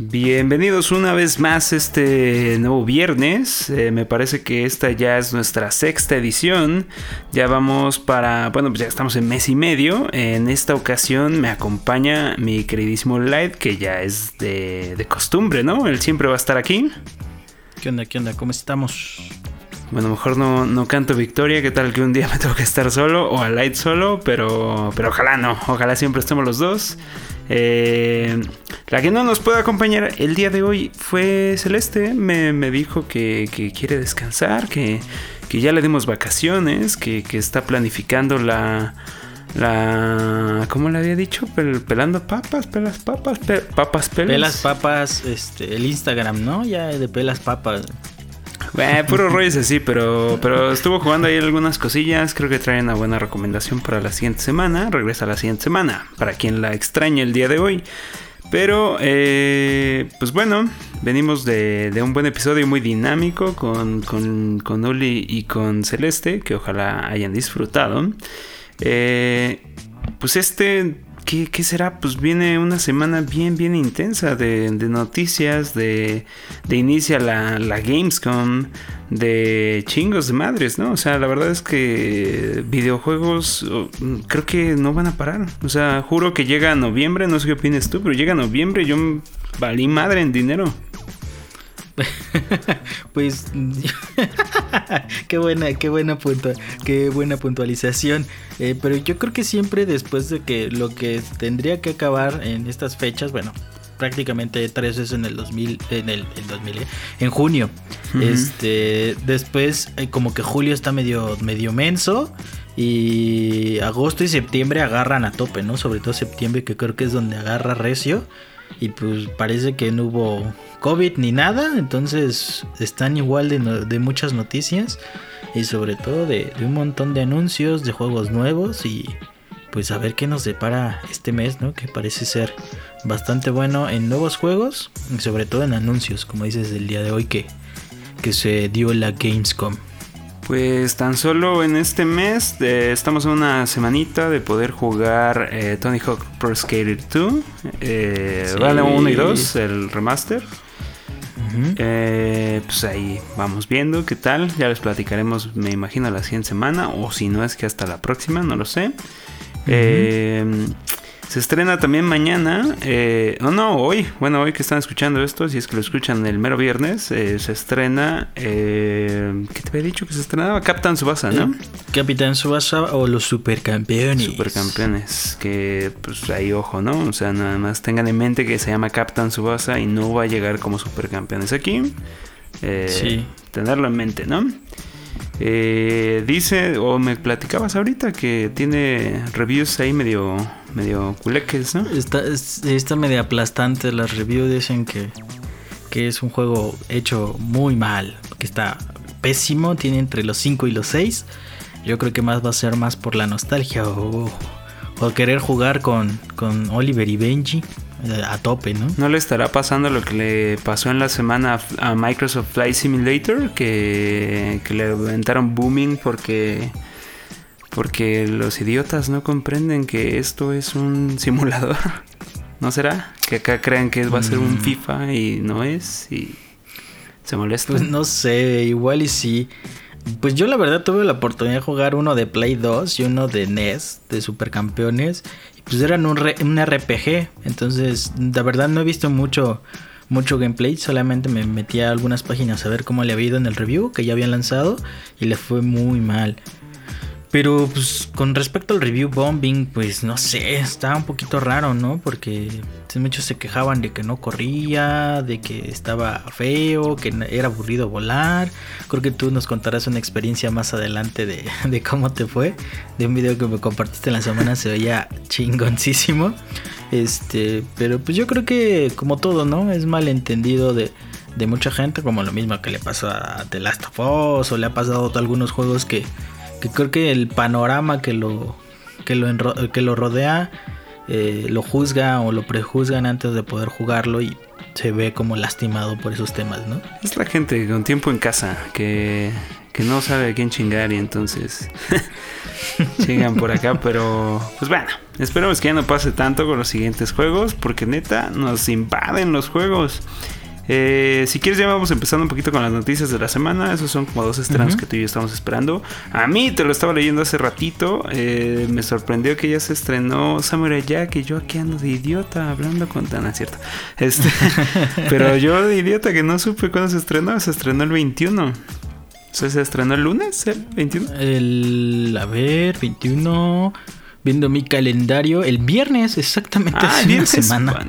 Bienvenidos una vez más este nuevo viernes. Eh, me parece que esta ya es nuestra sexta edición. Ya vamos para, bueno, pues ya estamos en mes y medio. En esta ocasión me acompaña mi queridísimo Light, que ya es de, de costumbre, ¿no? Él siempre va a estar aquí. ¿Qué onda? ¿Qué onda? ¿Cómo estamos? Bueno, mejor no, no canto victoria, ¿qué tal que un día me tengo que estar solo o a Light solo? Pero, pero ojalá no, ojalá siempre estemos los dos. Eh, la que no nos puede acompañar el día de hoy fue Celeste. Me, dijo que, quiere descansar, que, ya le dimos vacaciones, que, está planificando la, la ¿cómo le había dicho? pelando papas, pelas papas, papas pelas. Pelas papas, este, el Instagram, ¿no? Ya de pelas papas. Eh, puro rollo es así, pero, pero estuvo jugando ahí algunas cosillas. Creo que trae una buena recomendación para la siguiente semana. Regresa la siguiente semana, para quien la extraña el día de hoy. Pero, eh, pues bueno, venimos de, un buen episodio muy dinámico con, con, con Uli y con Celeste, que ojalá hayan disfrutado. Eh, pues este ¿qué, será? Pues viene una semana bien, bien intensa de, noticias, de, de inicia la, la, Gamescom, de chingos de madres, ¿no? O sea, la verdad es que videojuegos creo que no van a parar. O sea, juro que llega noviembre, no sé qué opinas tú, pero llega noviembre yo valí madre en dinero. pues qué buena, qué buena qué buena puntualización. Eh, pero yo creo que siempre después de que lo que tendría que acabar en estas fechas, bueno, prácticamente tres veces en el 2000, en el, 2000, eh, en junio. Este, después eh, como que julio está medio, medio menso. Y agosto y septiembre agarran a tope, ¿no? Sobre todo septiembre, que creo que es donde agarra recio. Y pues parece que no hubo COVID ni nada, entonces están igual de, muchas noticias y sobre todo de, un montón de anuncios de juegos nuevos y pues a ver qué nos depara este mes, ¿no? Que parece ser bastante bueno en nuevos juegos y sobre todo en anuncios, como dices el día de hoy que, que se dio la Gamescom. Pues tan solo en este mes eh, estamos en una semanita de poder jugar eh, Tony Hawk Pro Skater 2, eh, vale 1 y 2, el remaster. Eh, pues ahí vamos viendo qué tal. Ya les platicaremos, me imagino, la siguiente semana. O si no es que hasta la próxima, no lo sé. Se estrena también mañana, eh, no, no, hoy, bueno, hoy que están escuchando esto, si es que lo escuchan el mero viernes, eh, se estrena, eh, ¿qué te había dicho que se estrenaba? Captain Subasa, ¿no? Capitán Subasa o los supercampeones. Supercampeones, que pues ahí ojo, ¿no? O sea, nada más tengan en mente que se llama Captain Subasa y no va a llegar como supercampeones aquí. sí. Tenerlo en mente, ¿no? Eh, dice, o me platicabas ahorita, que tiene reviews ahí medio, medio culeques, ¿no? Está, está medio aplastante. Las reviews dicen que, que es un juego hecho muy mal, que está pésimo, tiene entre los 5 y los 6. Yo creo que más va a ser más por la nostalgia o, o querer jugar con, con Oliver y Benji a tope, ¿no? ¿No le estará pasando lo que le pasó en la semana a Microsoft Flight Simulator? Que, que le aventaron booming porque, porque los idiotas no comprenden que esto es un simulador. ¿No será? Que acá crean que va a ser un mm. FIFA y no es y se molesta. Pues no sé, igual y sí. Pues yo la verdad tuve la oportunidad de jugar uno de Play 2 y uno de NES, de Supercampeones pues eran un, un RPG. Entonces, la verdad no he visto mucho, mucho gameplay. Solamente me metí a algunas páginas a ver cómo le había ido en el review que ya habían lanzado. Y le fue muy mal. Pero pues con respecto al review bombing, pues no sé, estaba un poquito raro, ¿no? Porque muchos se quejaban de que no corría, de que estaba feo, que era aburrido volar. Creo que tú nos contarás una experiencia más adelante de, cómo te fue. De un video que me compartiste en la semana se veía chingoncísimo. Este, pero pues yo creo que como todo, ¿no? Es malentendido de, de mucha gente, como lo mismo que le pasó a The Last of Us o le ha pasado a algunos juegos que que creo que el panorama que lo, que lo, que lo rodea eh, lo juzga o lo prejuzgan antes de poder jugarlo y se ve como lastimado por esos temas, ¿no? Es la gente con tiempo en casa que, que no sabe a quién chingar y entonces chingan por acá, pero pues bueno, esperemos que ya no pase tanto con los siguientes juegos, porque neta nos invaden los juegos. Eh, si quieres ya vamos empezando un poquito con las noticias de la semana. Esos son como dos estrenos que tú y yo estamos esperando. A mí te lo estaba leyendo hace ratito. Eh, me sorprendió que ya se estrenó Samurai Jack y yo aquí ando de idiota hablando con Tana, ¿cierto? Este, pero yo de idiota que no supe cuándo se estrenó. Se estrenó el 21. O sea, se estrenó el lunes, el 21. El, a ver, 21 viendo mi calendario, el viernes exactamente ah, hace una semana.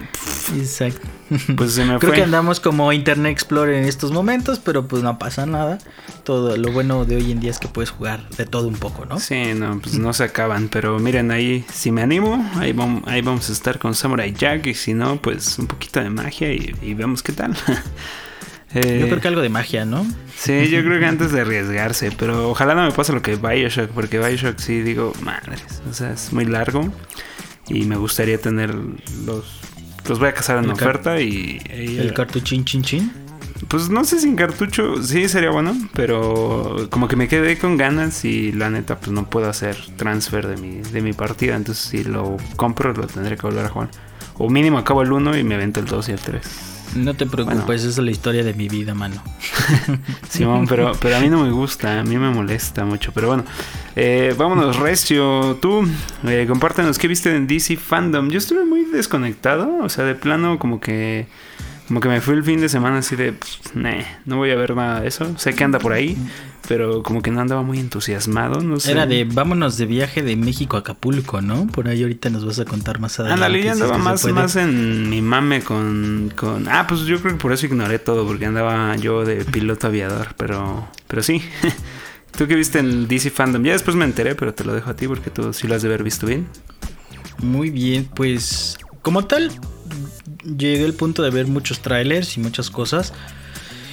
Exacto. Pues se me Creo que andamos como Internet Explorer en estos momentos, pero pues no pasa nada. Todo lo bueno de hoy en día es que puedes jugar de todo un poco, ¿no? Sí, no, pues no se acaban, pero miren ahí, si me animo, ahí vamos, ahí vamos a estar con Samurai Jack y si no, pues un poquito de magia y, y vemos qué tal. Eh, yo creo que algo de magia, ¿no? Sí, yo creo que antes de arriesgarse, pero ojalá no me pase lo que Bioshock, porque Bioshock sí digo, madres, o sea, es muy largo y me gustaría tener los... Los voy a cazar en oferta y, ¿El cartuchín chin chin? Pues no sé si en cartucho sí sería bueno, pero como que me quedé con ganas y la neta pues no puedo hacer transfer de mi, de mi partida, entonces si lo compro lo tendré que volver a jugar. O mínimo acabo el 1 y me avento el 2 y el 3. No te preocupes, esa es la historia de mi vida, mano. Simón, pero, pero a mí no me gusta, a mí me molesta mucho. Pero bueno, eh, vámonos, Recio. Tú, eh, compártenos qué viste en DC Fandom. Yo estuve muy desconectado, o sea, de plano, como que. Como que me fui el fin de semana así de, pues, no voy a ver nada de eso. Sé que anda por ahí, pero como que no andaba muy entusiasmado, no sé. Era de vámonos de viaje de México a Acapulco, ¿no? Por ahí ahorita nos vas a contar más adelante. Ándale, yo andaba más, más en mi mame con, con... Ah, pues yo creo que por eso ignoré todo, porque andaba yo de piloto aviador, pero, pero sí. ¿Tú qué viste en el DC Fandom? Ya después me enteré, pero te lo dejo a ti porque tú sí lo has de haber visto bien. Muy bien, pues como tal, llegué al punto de ver muchos trailers y muchas cosas.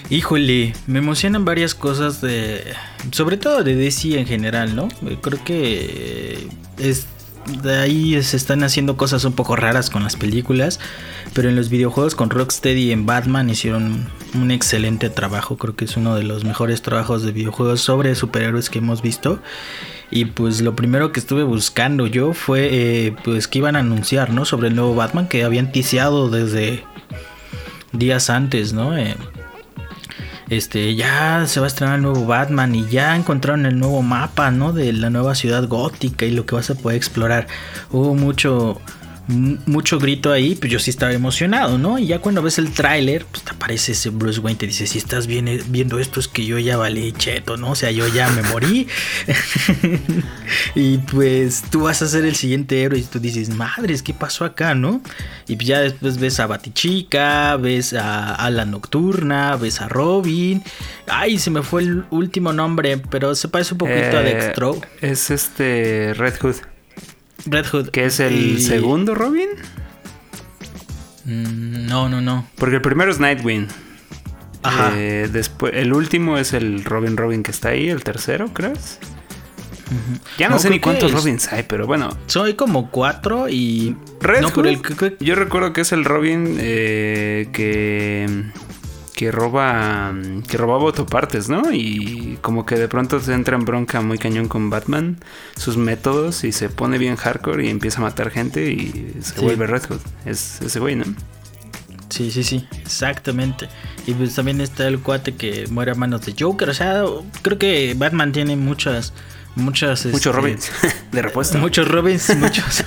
Híjole, me emocionan varias cosas de. Sobre todo de DC en general, ¿no? Creo que es. De ahí se están haciendo cosas un poco raras con las películas. Pero en los videojuegos con Rocksteady y en Batman hicieron un excelente trabajo. Creo que es uno de los mejores trabajos de videojuegos sobre superhéroes que hemos visto. Y pues lo primero que estuve buscando yo fue eh, pues que iban a anunciar, ¿no? Sobre el nuevo Batman que habían ticiado desde días antes, ¿no? Eh, este, ya se va a estrenar el nuevo Batman y ya encontraron el nuevo mapa, ¿no? De la nueva ciudad gótica y lo que vas a poder explorar. Hubo mucho, mucho grito ahí, pues yo sí estaba emocionado, ¿no? Y ya cuando ves el tráiler, pues te aparece ese Bruce Wayne, te dice, si estás viendo esto es que yo ya valí cheto, ¿no? O sea, yo ya me morí. y pues tú vas a ser el siguiente héroe y tú dices, madres, ¿qué pasó acá, no? Y ya después ves a Batichica, ves a, a la Nocturna, ves a Robin. Ay, se me fue el último nombre, pero se parece un poquito Eh, a Dextro. Es este Red Hood. Red Hood. Que es el Y- segundo Robin. Mm, No, no, no. Porque el primero es Nightwing. Ajá. Eh, después, el último es el Robin Robin que está ahí, el tercero, ¿crees? Ya no, No, sé ni cuántos Robins hay, pero bueno. Soy como cuatro y. Red no, Hood, pero el yo recuerdo que es el Robin eh, que que roba que robaba autopartes, ¿no? Y como que de pronto se entra en bronca muy cañón con Batman, sus métodos y se pone bien hardcore y empieza a matar gente y se Sí. vuelve Red Hood. Es ese güey, ¿no? Sí, sí, sí, exactamente. Y pues también está el cuate que muere a manos de Joker. O sea, creo que Batman tiene muchas. Muchas. Muchos este, Robins de repuesto. Muchos Robins, muchos.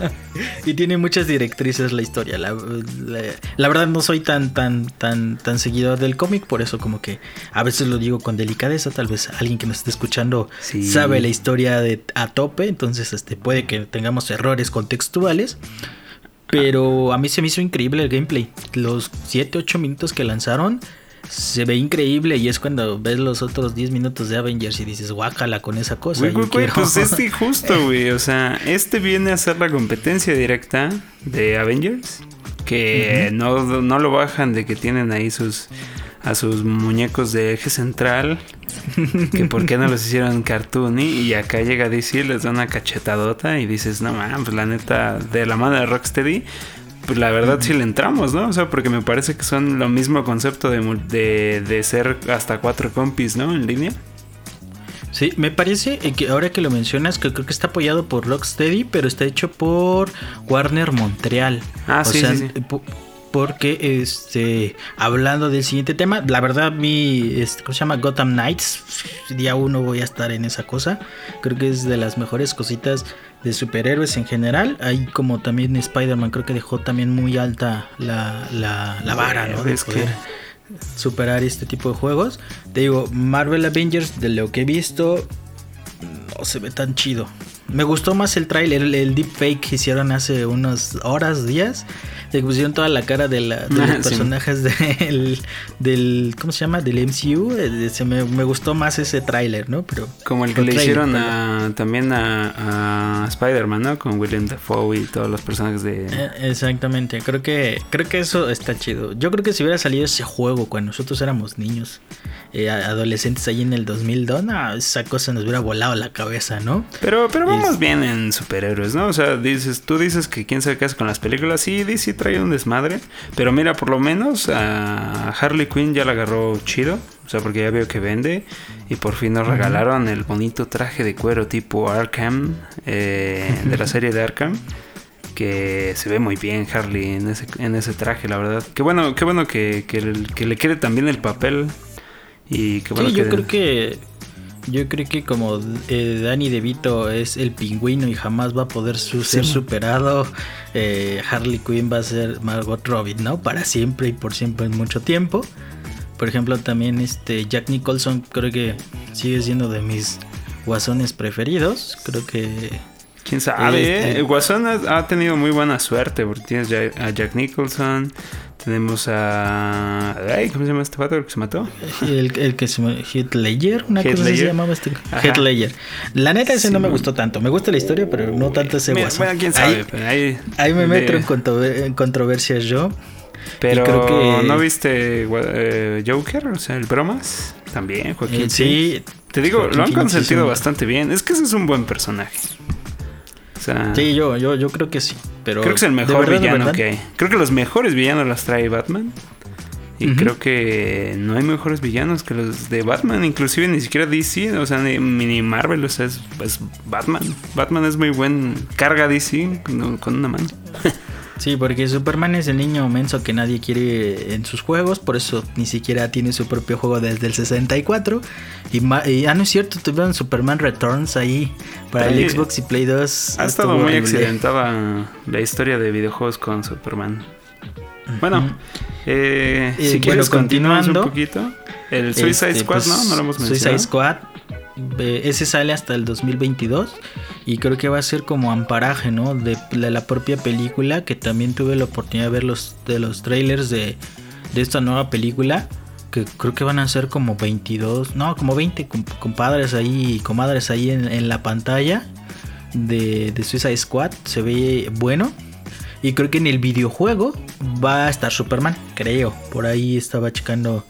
y tiene muchas directrices la historia. La, la- la verdad no soy tan, tan, tan, tan seguidor del cómic, por eso como que a veces lo digo con delicadeza. Tal vez alguien que nos esté escuchando Sí. sabe la historia de, a tope, entonces este puede que tengamos errores contextuales. Pero a mí se me hizo increíble el gameplay. Los 7, 8 minutos que lanzaron se ve increíble y es cuando ves los otros 10 minutos de Avengers y dices, guácala con esa cosa. Güey, güey, güey, quiero". pues es injusto, güey. O sea, este viene a ser la competencia directa de Avengers. Que no, no lo bajan de que tienen ahí sus a sus muñecos de eje central. Que por qué no los hicieron cartoony. Y acá llega DC, les da una cachetadota y dices, no mames, pues la neta, de la mano de Rocksteady. Pues la verdad sí le entramos, ¿no? O sea, porque me parece que son lo mismo concepto de, de, de ser hasta cuatro compis, ¿no? En línea. Sí, me parece que ahora que lo mencionas, que creo que está apoyado por Rocksteady, pero está hecho por Warner Montreal. Ah, sí, sí, sí. Porque, este, hablando del siguiente tema, la verdad, mi, este, ¿cómo se llama? Gotham Knights, día uno voy a estar en esa cosa. Creo que es de las mejores cositas de superhéroes en general. Hay como también Spider-Man, creo que dejó también muy alta la, la, la vara, ¿no? De poder superar este tipo de juegos. Te digo, Marvel Avengers, de lo que he visto, no se ve tan chido. Me gustó más el trailer, el, el deepfake que hicieron hace unas horas, días te pusieron toda la cara de, la, de los personajes del, del, ¿cómo se llama? Del MCU. Eh, se me, me, gustó más ese tráiler, ¿no? Pero como el que le hicieron a, también a, a Spider-Man, ¿no? Con William Dafoe y todos los personajes de eh, exactamente. Creo que creo que eso está chido. Yo creo que si hubiera salido ese juego cuando nosotros éramos niños, eh, adolescentes ahí en el 2002, no, esa cosa nos hubiera volado la cabeza, ¿no? Pero pero vamos bien en superhéroes, ¿no? O sea, dices, tú dices que quién sabe qué hace con las películas, sí, DC trae un desmadre. Pero mira, por lo menos a Harley Quinn ya la agarró chido. O sea, porque ya veo que vende. Y por fin nos regalaron el bonito traje de cuero tipo Arkham. Eh, de la serie de Arkham. Que se ve muy bien Harley en ese, en ese traje, la verdad. Qué bueno, qué bueno que, que, le quede también el papel. Y qué bueno sí, yo creo que yo creo que como eh, Danny DeVito es el pingüino y jamás va a poder ser superado, eh, Harley Quinn va a ser Margot Robbie, ¿no? Para siempre y por siempre en mucho tiempo. Por ejemplo, también este Jack Nicholson creo que sigue siendo de mis guasones preferidos. Creo que Quién sabe, ¿eh? Este, El Guasón ha, tenido muy buena suerte porque tienes a Jack Nicholson, tenemos a. ¿Cómo se llama este pato que se mató? El, el que se llama Heath Ledger, una cosa se llamaba este. Heath Ledger. La neta, ese no me gustó tanto. Me gusta la historia, pero no tanto ese Guasón. Bueno, quién sabe. Ahí, ahí, me meto en, en controversias yo. Pero creo que... ¿no viste eh, Joker? O sea, el bromas. También, Joaquín. sí. Te digo, lo han consentido bastante bien. Es que ese es un buen personaje sí, yo, yo, yo creo que sí. Pero creo que es el mejor villano que hay. Creo que los mejores villanos los trae Batman. Y creo que no hay mejores villanos que los de Batman, inclusive ni siquiera DC, o sea, ni, ni Marvel, o sea, es, Batman. Batman es muy buen, carga DC con una mano. Sí, porque Superman es el niño menso que nadie quiere en sus juegos, por eso ni siquiera tiene su propio juego desde el 64. Y, y ah, no es cierto, tuvieron Superman Returns ahí para el Xbox y Play 2. Ha estado muy accidentada la historia de videojuegos con Superman. Bueno, eh, si quieres continuando un poquito. El Suicide este, Squad, ¿no? Pues, no lo hemos mencionado. Suicide Squad ese sale hasta el 2022 y creo que va a ser como amparaje, ¿no? De, la propia película, que también tuve la oportunidad de ver los, de los trailers de, esta nueva película, que creo que van a ser como 22, no, como 20 compadres ahí, comadres ahí en, la pantalla de, de Suicide Squad, se ve bueno. Y creo que en el videojuego va a estar Superman, creo. Por ahí estaba checando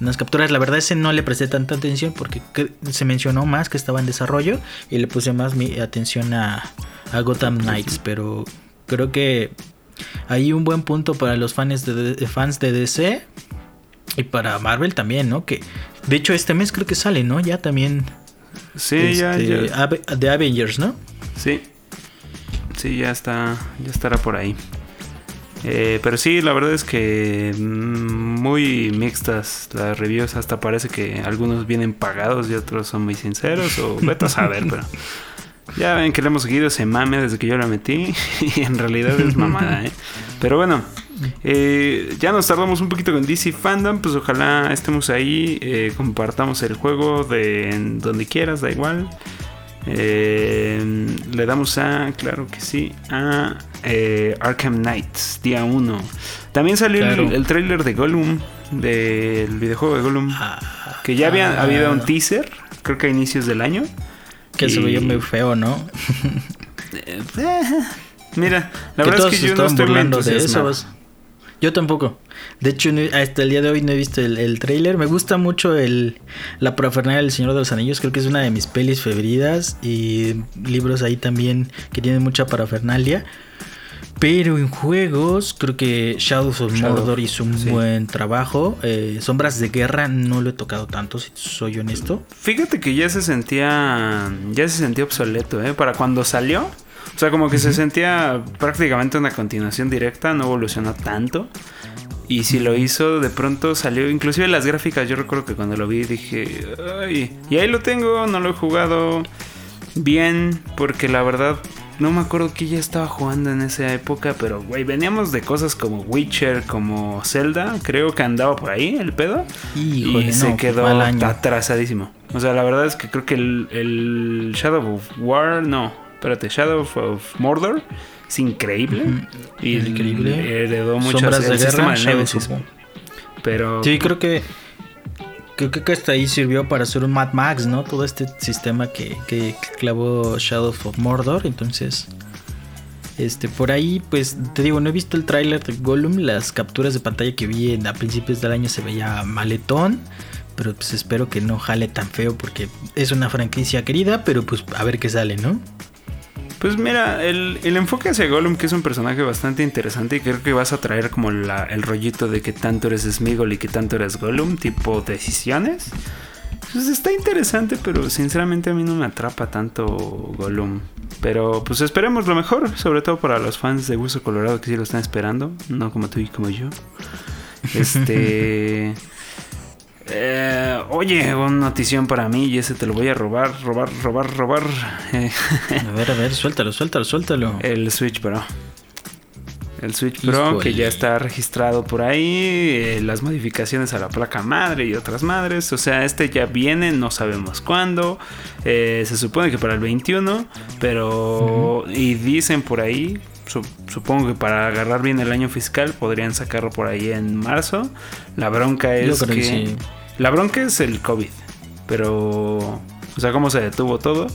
unas capturas. La verdad ese no le presté tanta atención porque se mencionó más que estaba en desarrollo y le puse más mi atención a, a Gotham Knights. Pero creo que hay un buen punto para los fans de, fans de DC y para Marvel también, ¿no? Que de hecho este mes creo que sale, ¿no? Ya también. Sí, ya, este, ya. De Avengers, ¿no? Sí. Sí, ya está. Ya estará por ahí. Eh, pero sí, la verdad es que mm, muy mixtas las reviews. Hasta parece que algunos vienen pagados y otros son muy sinceros. O vete a saber, pero ya ven que le hemos seguido ese mame desde que yo la metí. Y en realidad es mamada, ¿eh? Pero bueno, eh, ya nos tardamos un poquito con DC Fandom. Pues ojalá estemos ahí. compartamos el juego de donde quieras, da igual. Le damos a, claro que sí, a eh, Arkham Knights, día 1. También salió el, trailer de Gollum, del videojuego de Gollum, ah, que ya había ah. habido un teaser, creo que a inicios del año. Que se veía muy feo, ¿no? Eh, mira, la verdad es que yo no estoy burlando de eso. Yo tampoco. De hecho, hasta el día de hoy no he visto el, el trailer. Me gusta mucho el, la parafernalia del Señor de los Anillos. Creo que es una de mis pelis favoritas. Y libros ahí también que tienen mucha parafernalia. Pero en juegos, creo que Shadows of Shadow, Mordor hizo un sí. buen trabajo. Eh, Sombras de Guerra no lo he tocado tanto, si soy honesto. Fíjate que ya se sentía. Ya se sentía obsoleto, ¿eh? Para cuando salió. O sea, como que se sentía prácticamente una continuación directa, no evolucionó tanto. Y si lo hizo, de pronto salió. Inclusive las gráficas, yo recuerdo que cuando lo vi dije. Ay, y ahí lo tengo, no lo he jugado bien. Porque la verdad. No me acuerdo que ya estaba jugando en esa época, pero güey, veníamos de cosas como Witcher, como Zelda, creo que andaba por ahí el pedo. Híjole, y se quedó atrasadísimo. O sea, la verdad es que creo que el, el Shadow of War, no, espérate, Shadow of Mordor es increíble. Y increíble. heredó muchas Sombras de el Guerra, Nemesis. Pero Sí, creo que creo que hasta ahí sirvió para hacer un Mad Max, ¿no? Todo este sistema que, que clavó Shadow of Mordor, entonces este por ahí pues te digo, no he visto el tráiler de Gollum, las capturas de pantalla que vi en, a principios del año se veía maletón, pero pues espero que no jale tan feo porque es una franquicia querida, pero pues a ver qué sale, ¿no? Pues mira, el, el enfoque hacia Gollum, que es un personaje bastante interesante, y creo que vas a traer como la- el rollito de que tanto eres Smigol y que tanto eres Gollum, tipo decisiones. Pues está interesante, pero sinceramente a mí no me atrapa tanto Gollum. Pero pues esperemos lo mejor, sobre todo para los fans de Hueso Colorado que sí lo están esperando, no como tú y como yo. Este. eh, oye, una notición para mí y ese te lo voy a robar, robar, robar, robar. Eh, A ver, a ver, suéltalo, suéltalo, suéltalo. el Switch Pro. El Switch Pro Híjole. que ya está registrado por ahí, eh, las modificaciones a la placa madre y otras madres. O sea, este ya viene, no sabemos cuándo. Eh, se supone que para el 21, pero... Y dicen por ahí, supongo que para agarrar bien el año fiscal podrían sacarlo por ahí en marzo. La bronca es que... que sí. La bronca es el COVID, pero... O sea, cómo se detuvo todo.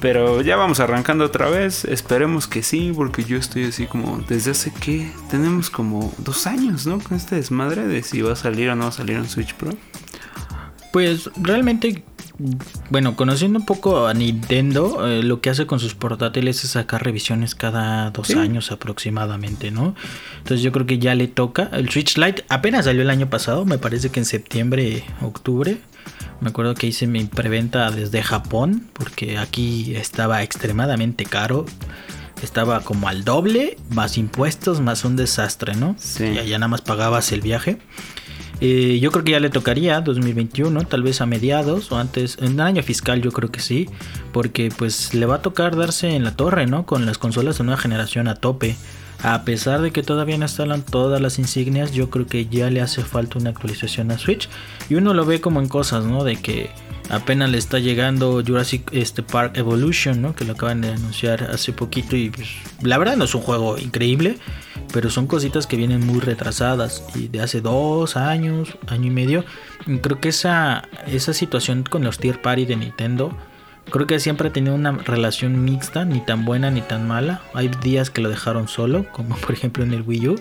Pero ya vamos arrancando otra vez. Esperemos que sí, porque yo estoy así como desde hace que tenemos como dos años, ¿no? Con este desmadre de si va a salir o no va a salir un Switch Pro. Pues realmente, bueno, conociendo un poco a Nintendo, eh, lo que hace con sus portátiles es sacar revisiones cada dos Sí. años aproximadamente, ¿no? Entonces yo creo que ya le toca. El Switch Lite apenas salió el año pasado, me parece que en septiembre, octubre. Me acuerdo que hice mi preventa desde Japón, porque aquí estaba extremadamente caro. Estaba como al doble, más impuestos, más un desastre, ¿no? Sí. Y allá nada más pagabas el viaje. Eh, yo creo que ya le tocaría 2021, tal vez a mediados o antes, en el año fiscal yo creo que sí, porque pues le va a tocar darse en la torre, ¿no? Con las consolas de nueva generación a tope. A pesar de que todavía no instalan todas las insignias, yo creo que ya le hace falta una actualización a Switch. Y uno lo ve como en cosas, ¿no? De que apenas le está llegando Jurassic este, Park Evolution, ¿no? Que lo acaban de anunciar hace poquito y pues, la verdad no es un juego increíble, pero son cositas que vienen muy retrasadas y de hace dos años, año y medio. Y creo que esa, esa situación con los tier party de Nintendo, creo que siempre ha tenido una relación mixta, ni tan buena ni tan mala. Hay días que lo dejaron solo, como por ejemplo en el Wii U,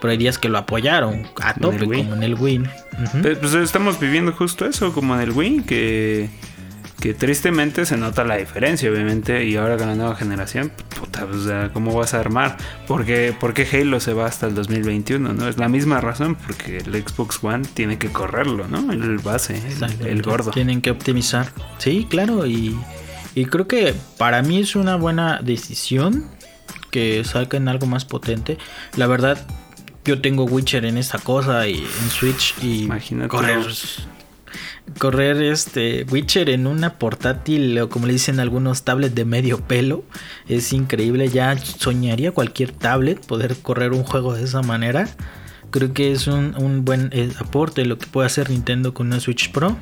pero hay días que lo apoyaron a en tope, Wii. como en el Wii. Pues, pues estamos viviendo justo eso, como en el Wii, que, que tristemente se nota la diferencia, obviamente. Y ahora con la nueva generación, puta, o sea, ¿cómo vas a armar? Porque, porque Halo se va hasta el 2021, ¿no? Es la misma razón, porque el Xbox One tiene que correrlo, ¿no? El base, el gordo. Tienen que optimizar. Sí, claro. Y, y creo que para mí es una buena decisión que saquen algo más potente. La verdad, yo tengo Witcher en esta cosa y en Switch y Imagínate. correr. Correr este Witcher en una portátil o como le dicen algunos tablet de medio pelo es increíble. Ya soñaría cualquier tablet poder correr un juego de esa manera. Creo que es un, un buen eh, aporte lo que puede hacer Nintendo con una Switch Pro.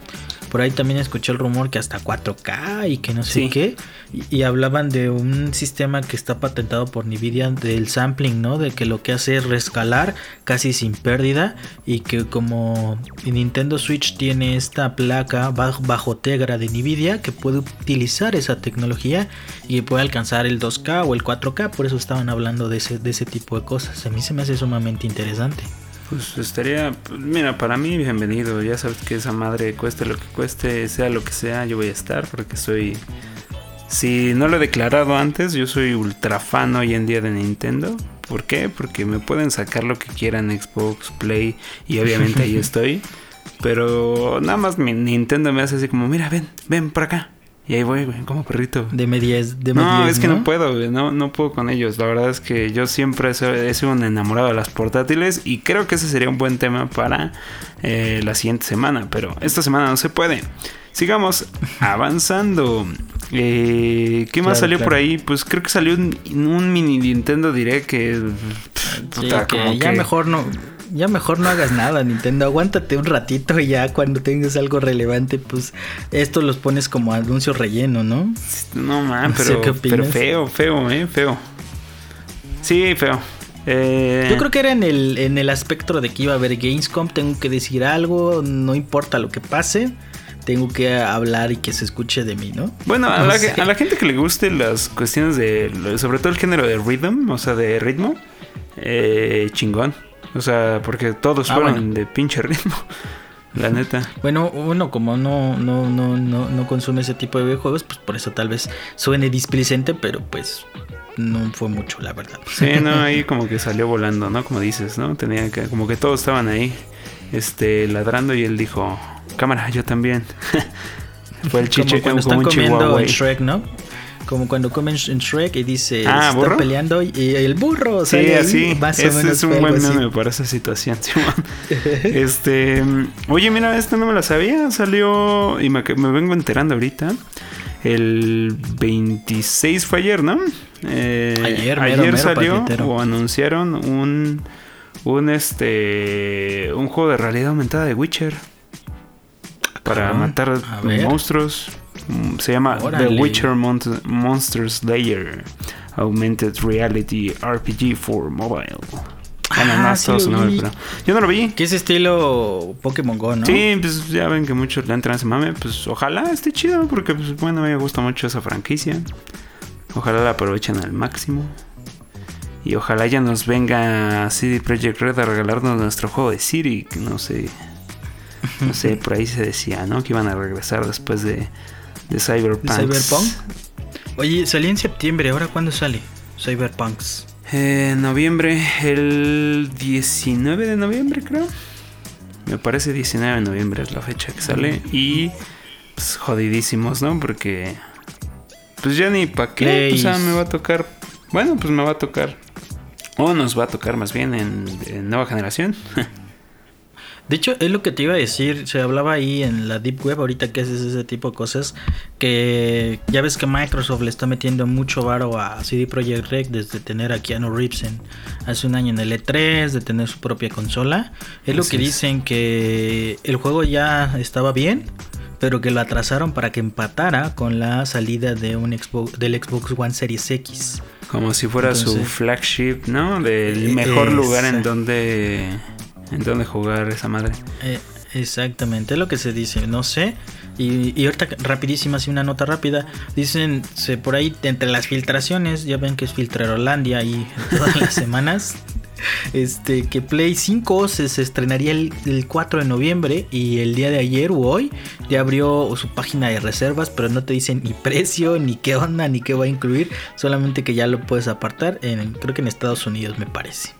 Por ahí también escuché el rumor que hasta 4K y que no sé Sí. qué. Y, y hablaban de un sistema que está patentado por Nvidia del sampling, ¿no? De que lo que hace es rescalar casi sin pérdida. Y que como Nintendo Switch tiene esta placa bajo, bajo Tegra de Nvidia que puede utilizar esa tecnología y puede alcanzar el 2K o el 4K. Por eso estaban hablando de ese, de ese tipo de cosas. A mí se me hace sumamente interesante. Pues estaría, pues, mira, para mí bienvenido. Ya sabes que esa madre cueste lo que cueste, sea lo que sea, yo voy a estar porque soy... Si no lo he declarado antes, yo soy ultra fan hoy en día de Nintendo. ¿Por qué? Porque me pueden sacar lo que quieran Xbox, Play y obviamente ahí estoy. Pero nada más mi Nintendo me hace así como, mira, ven, ven por acá. Y ahí voy, güey, como perrito. De medias, de No, es que no, puedo, güey, no, no puedo con ellos. La verdad es que yo siempre he sido un enamorado de las portátiles y creo que ese sería un buen tema para eh, la siguiente semana, pero esta semana no se puede. Sigamos avanzando. Eh, ¿Qué más salió por ahí? Pues creo que salió un, un mini Nintendo Direct que... puta, como ya mejor no ya mejor no hagas nada, Nintendo. Aguántate un ratito y ya cuando tengas algo relevante, pues esto los pones como anuncio relleno, ¿no? No, man, pero, pero feo, feo, eh, feo. Sí, feo. Eh, Yo creo que era en el, en el aspecto de que iba a haber Gamescom, tengo que decir algo, no importa lo que pase tengo que hablar y que se escuche de mí, ¿no? Bueno, a, la, a, la, gente que le guste las cuestiones de, sobre todo el género de rhythm, o sea, de ritmo, eh, chingón. O sea, porque todos ah, fueron de pinche ritmo. La neta. Bueno, uno como no, no, no, no, no consume ese tipo de videojuegos, pues por eso tal vez suene displicente, pero pues no fue mucho, la verdad. Sí, no, ahí como que salió volando, ¿no? Como dices, ¿no? Tenía que, como que todos estaban ahí, este, ladrando y él dijo, cámara, yo también. fue el chiche como cuando están comiendo Shrek, ¿no? Como cuando comen en Shrek y dice, ah, está peleando y el burro. Sí, así. Más es un buen meme para esa situación, este, oye, mira, esta no me la sabía. Salió y me, vengo enterando ahorita. El 26 fue ayer, ¿no? Eh, ayer, ayer salió o anunciaron un un este un juego de realidad aumentada de Witcher para matar monstruos. Mm, se llama The Witcher Monster Slayer Augmented Reality RPG for Mobile. Ah, yo no lo vi. ¿Qué es estilo Pokémon Go, no? Sí, pues ya ven que muchos le entran a ese mame. Pues ojalá esté chido, porque pues bueno, me gusta mucho esa franquicia. Ojalá la aprovechen al máximo. Y ojalá ya nos venga CD Projekt Red a regalarnos nuestro juego de Siri. No sé. No sé, por ahí se decía, ¿no? Que iban a regresar después de de Cyberpunk. ¿Cyberpunk? Oye, salió en septiembre, ¿ahora cuándo sale? Cyberpunks. En noviembre, el 19 de noviembre creo. Me parece 19 de noviembre es la fecha que sale. Y pues jodidísimos, ¿no? Porque pues ya ni para qué. O sea, me va a tocar. Bueno, pues me va a tocar. O nos va a tocar más bien en, en nueva generación. De hecho, es lo que te iba a decir. Se hablaba ahí en la Deep Web, ahorita que haces ese tipo de cosas. Que ya ves que Microsoft le está metiendo mucho varo a CD Projekt Red desde tener a Keanu Reeves hace un año en el E3, de tener su propia consola. Es lo que dicen que el juego ya estaba bien, pero que lo atrasaron para que empatara con la salida de un Xbox, del Xbox One Series X. Como si fuera su flagship, ¿no? Del mejor lugar en donde en dónde jugar esa madre. Eh, exactamente, es lo que se dice, no sé. Y, y, ahorita rapidísima, así una nota rápida. Dicen se, por ahí entre las filtraciones, ya ven que es Filtrerolandia ahí todas las semanas. Este, que Play 5 se, estrenaría el, el, 4 de noviembre y el día de ayer o hoy ya abrió su página de reservas, pero no te dicen ni precio, ni qué onda, ni qué va a incluir, solamente que ya lo puedes apartar, en, creo que en Estados Unidos me parece.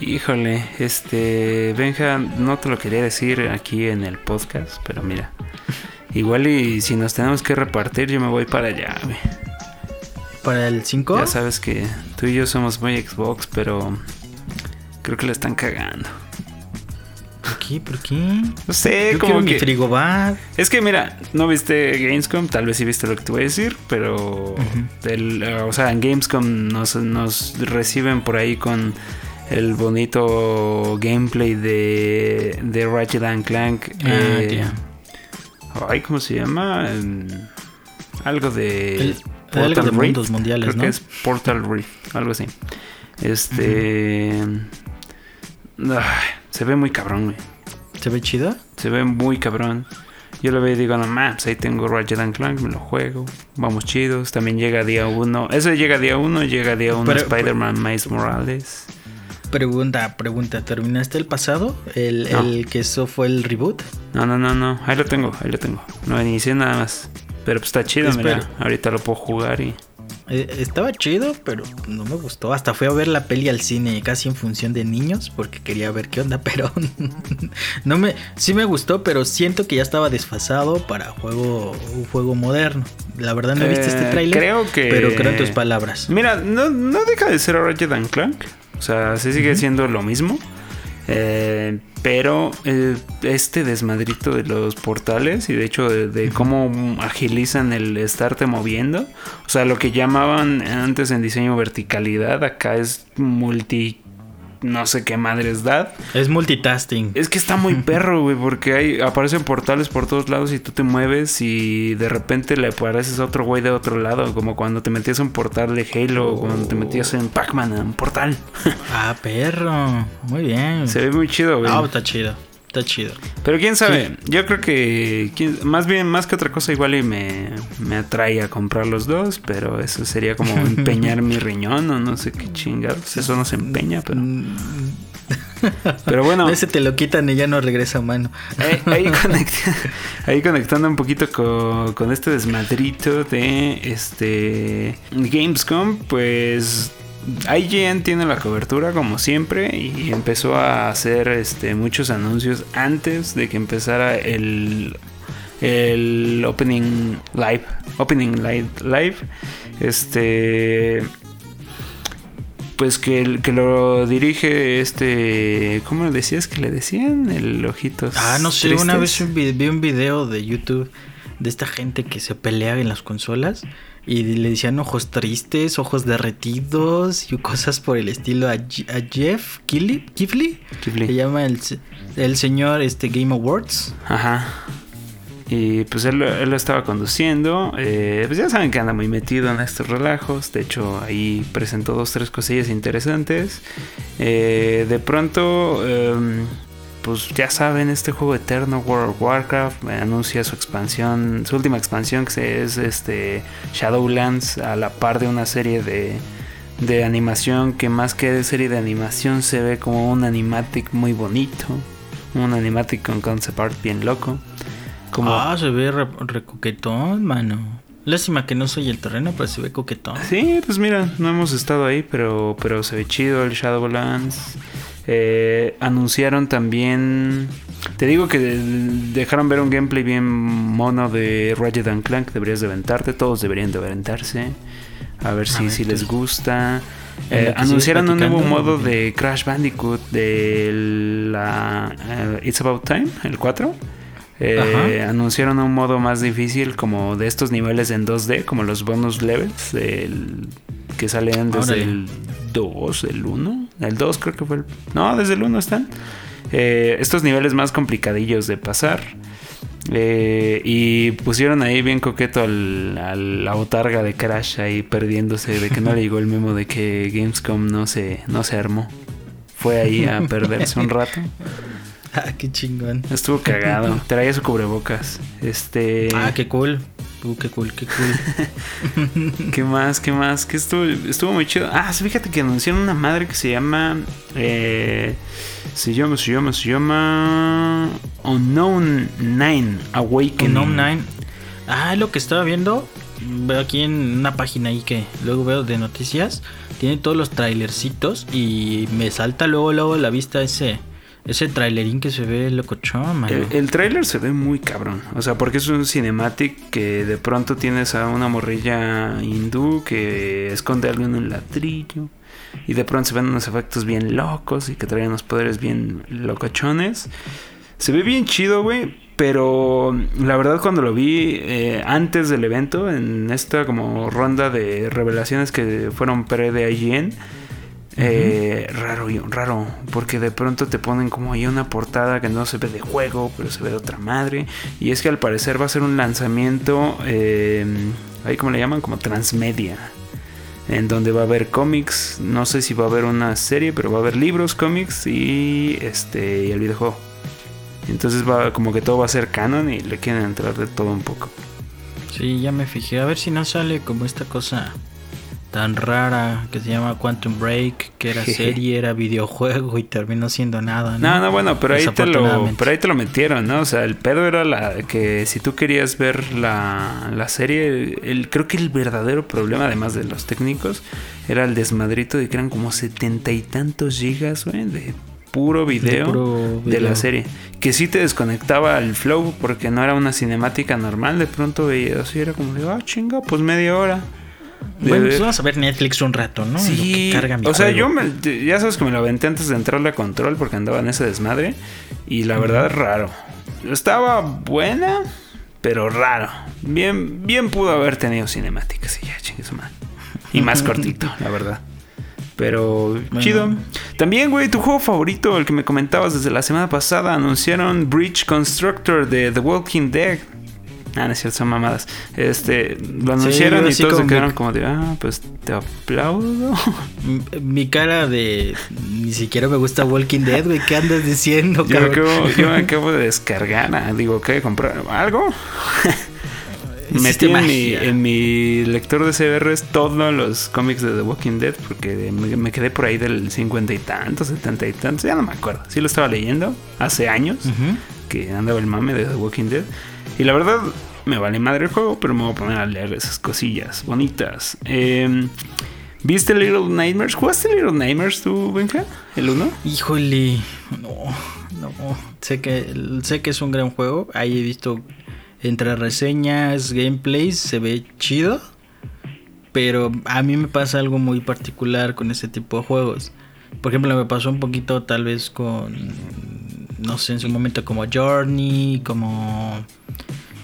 Híjole, este, Benja, no te lo quería decir aquí en el podcast, pero mira, igual y si nos tenemos que repartir, yo me voy para allá, güey. ¿Para el 5? Ya sabes que tú y yo somos muy Xbox, pero creo que le están cagando. ¿Por qué? ¿Por qué? No sé, como que... mi frigobar. Es que mira, no viste Gamescom, tal vez sí viste lo que te voy a decir, pero... o sea, en Gamescom nos, nos reciben por ahí con el bonito gameplay de, de Ratchet and Clank. Ah, eh, ay, ¿cómo se llama? algo de. Portal algo de Rift. mundiales, Creo que es Portal Rift, algo así. Este. se ve muy cabrón, güey. ¿Se ve chido? Se ve muy cabrón. Yo lo veo y digo, no mames, ahí tengo Ratchet and Clank, me lo juego. Vamos chidos. También llega día uno. Eso llega día uno, llega día uno Spider-Man Miles Morales. Pregunta, pregunta, ¿terminaste el pasado? ¿El, que eso fue el reboot? No, no, no, no, ahí lo tengo, ahí lo tengo. No inicié nada más. Pero pues está chido, mira, ahorita lo puedo jugar y... Eh, estaba chido, pero no me gustó. Hasta fui a ver la peli al cine casi en función de niños porque quería ver qué onda, pero no me sí me gustó, pero siento que ya estaba desfasado para juego un juego moderno. La verdad no he visto este Eh, tráiler, creo que- pero creo en tus palabras. Mira, no, no deja de ser Ratchet and Clank. O sea, sí sigue siendo lo mismo. Eh, pero eh, este desmadrito de los portales y de hecho de, de cómo agilizan el estarte moviendo. O sea, lo que llamaban antes en diseño verticalidad, acá es multi... No sé qué madres da. Es multitasking. Es que está muy perro, güey, porque hay, aparecen portales por todos lados y tú te mueves y de repente le apareces a otro güey de otro lado, como cuando te metías a un portal de Halo o cuando te metías en Pac-Man un portal. Ah, perro. Muy bien. Se ve muy chido, güey. Ah, está chido. Está chido. Pero quién sabe, yo creo que más bien, más que otra cosa, igual y me, me atrae a comprar los dos, pero eso sería como empeñar mi riñón o no sé qué chingados. Eso no se empeña, pero, pero bueno. Ese te lo quitan y ya no regresa a mano. Ahí, ahí conectando un poquito con, con este desmadrito de este Gamescom, pues IGN tiene la cobertura como siempre y empezó a hacer este muchos anuncios antes de que empezara el el opening live, opening live, live este pues que, que lo dirige este ¿cómo le decías que le decían? El ojitos Ah, no sé, una vez vi, vi un video de YouTube de esta gente que se pelea en las consolas y le decían ojos tristes, ojos derretidos y cosas por el estilo a, a Jeff Kili- Kifley. Kifley. Se llama el, el señor este Game Awards. Ajá. Y pues él, lo- él lo estaba conduciendo. eh, pues ya saben que anda muy metido en estos relajos. De hecho, ahí presentó dos, tres cosillas interesantes. Eh, de pronto, em, pues ya saben, este juego eterno, World of Warcraft, eh, anuncia su expansión, su última expansión, que es este Shadowlands, a la par de una serie de, de animación que más que de serie de animación se ve como un animatic muy bonito. Un animatic con concept art bien loco. Como, Ah, se ve re, re coquetón, mano. Lástima que no soy el terreno, pero se ve coquetón. Sí, pues mira, no hemos estado ahí, pero, pero se ve chido el Shadowlands. Eh, anunciaron también. Te digo que de- dejaron ver un gameplay bien mono de Ratchet and Clank. Deberías de aventarte, todos deberían de aventarse. A ver si, ver, si les gusta. Eh, anunciaron un nuevo modo de Crash Bandicoot de la eh, It's About Time, el 4. Eh, anunciaron un modo más difícil como de estos niveles en 2D, como los bonus levels del- que salen desde Órale. el 2, el 1. El 2 creo que fue el... No, desde el 1 están. Eh, estos niveles más complicadillos de pasar. Eh, y pusieron ahí bien coqueto al, a la botarga de Crash ahí perdiéndose de que no le llegó el memo de que Gamescom no se, no se armó. Fue ahí a perderse un rato. Ah, qué chingón. Estuvo cagado. Traía su cubrebocas. Este. Ah, qué cool. Uh, qué cool, qué cool. ¿Qué más? ¿Qué más? Que estuvo, estuvo muy chido. Ah, fíjate que anunciaron una madre que se llama. Eh, se llama, se llama, se llama. Unknown Nine Awakening. Unknown Nine. Ah, lo que estaba viendo. Veo aquí en una página ahí que luego veo de noticias. Tiene todos los trailercitos. Y me salta luego, luego la vista ese. Ese trailerín que se ve locochón, mano. El, tráiler se ve muy cabrón. O sea, porque es un cinematic que de pronto tienes a una morrilla hindú que esconde algo en un ladrillo. Y de pronto se ven unos efectos bien locos y que traen unos poderes bien locochones. Se ve bien chido, güey. Pero la verdad cuando lo vi eh, antes del evento, en esta como ronda de revelaciones que fueron pre de IGN, eh, raro, y- raro, porque de pronto te ponen como ahí una portada que no se ve de juego, pero se ve de otra madre. Y es que al parecer va a ser un lanzamiento, eh, ahí como le llaman, como transmedia. En donde va a haber cómics, no sé si va a haber una serie, pero va a haber libros, cómics y este y el videojuego. Entonces va como que todo va a ser canon y le quieren entrar de todo un poco. Sí, ya me fijé. A ver si no sale como esta cosa tan rara que se llama Quantum Break, que era serie, era videojuego y terminó siendo nada. No, no, bueno, pero ahí, te lo, pero ahí te lo metieron, ¿no? O sea, el pedo era la que si tú querías ver la, la serie, el, creo que el verdadero problema, además de los técnicos, era el desmadrito de que eran como setenta y tantos gigas, güey, de puro video de, la serie. Que sí te desconectaba el flow porque no era una cinemática normal. De pronto veías así, era como de, ah, chinga, pues media hora. Bueno, pues vamos a ver Netflix un rato, ¿no? Sí, o sea, yo me, ya sabes que me lo aventé antes de entrarle a control porque andaba en ese desmadre. Y la verdad, es raro. Estaba buena, pero raro. Bien, bien pudo haber tenido cinemáticas ya. Y más cortito, la verdad. Pero chido. También, güey, tu juego favorito, el que me comentabas desde la semana pasada, anunciaron Bridge Constructor de The Walking Dead. Ah, no es cierto, son mamadas. Este, lo anunciaron y todos se quedaron como de, ah, pues te aplaudo. Mi cara de, ni siquiera me gusta Walking Dead, güey, ¿qué andas diciendo, yo, me acabo, yo me acabo de descargar, ah, digo, ¿qué? ¿Comprar algo? Metí en mi, en mi, lector de CBRs todos los cómics de The Walking Dead porque me, quedé por ahí del cincuenta y tantos, setenta y tantos, ya no me acuerdo. Sí lo estaba leyendo hace años que andaba el mame de The Walking Dead. Y la verdad, me vale madre el juego, pero me voy a poner a leer esas cosillas bonitas. Em, ¿Viste Little Nightmares? ¿Jugaste Little Nightmares tú, Benja? ¿El 1? Híjole, no, no. Sé que, sé que es un gran juego. Ahí he visto entre reseñas, gameplays, se ve chido. Pero a mí me pasa algo muy particular con ese tipo de juegos. Por ejemplo, me pasó un poquito tal vez con, no sé, en su momento como Journey, como...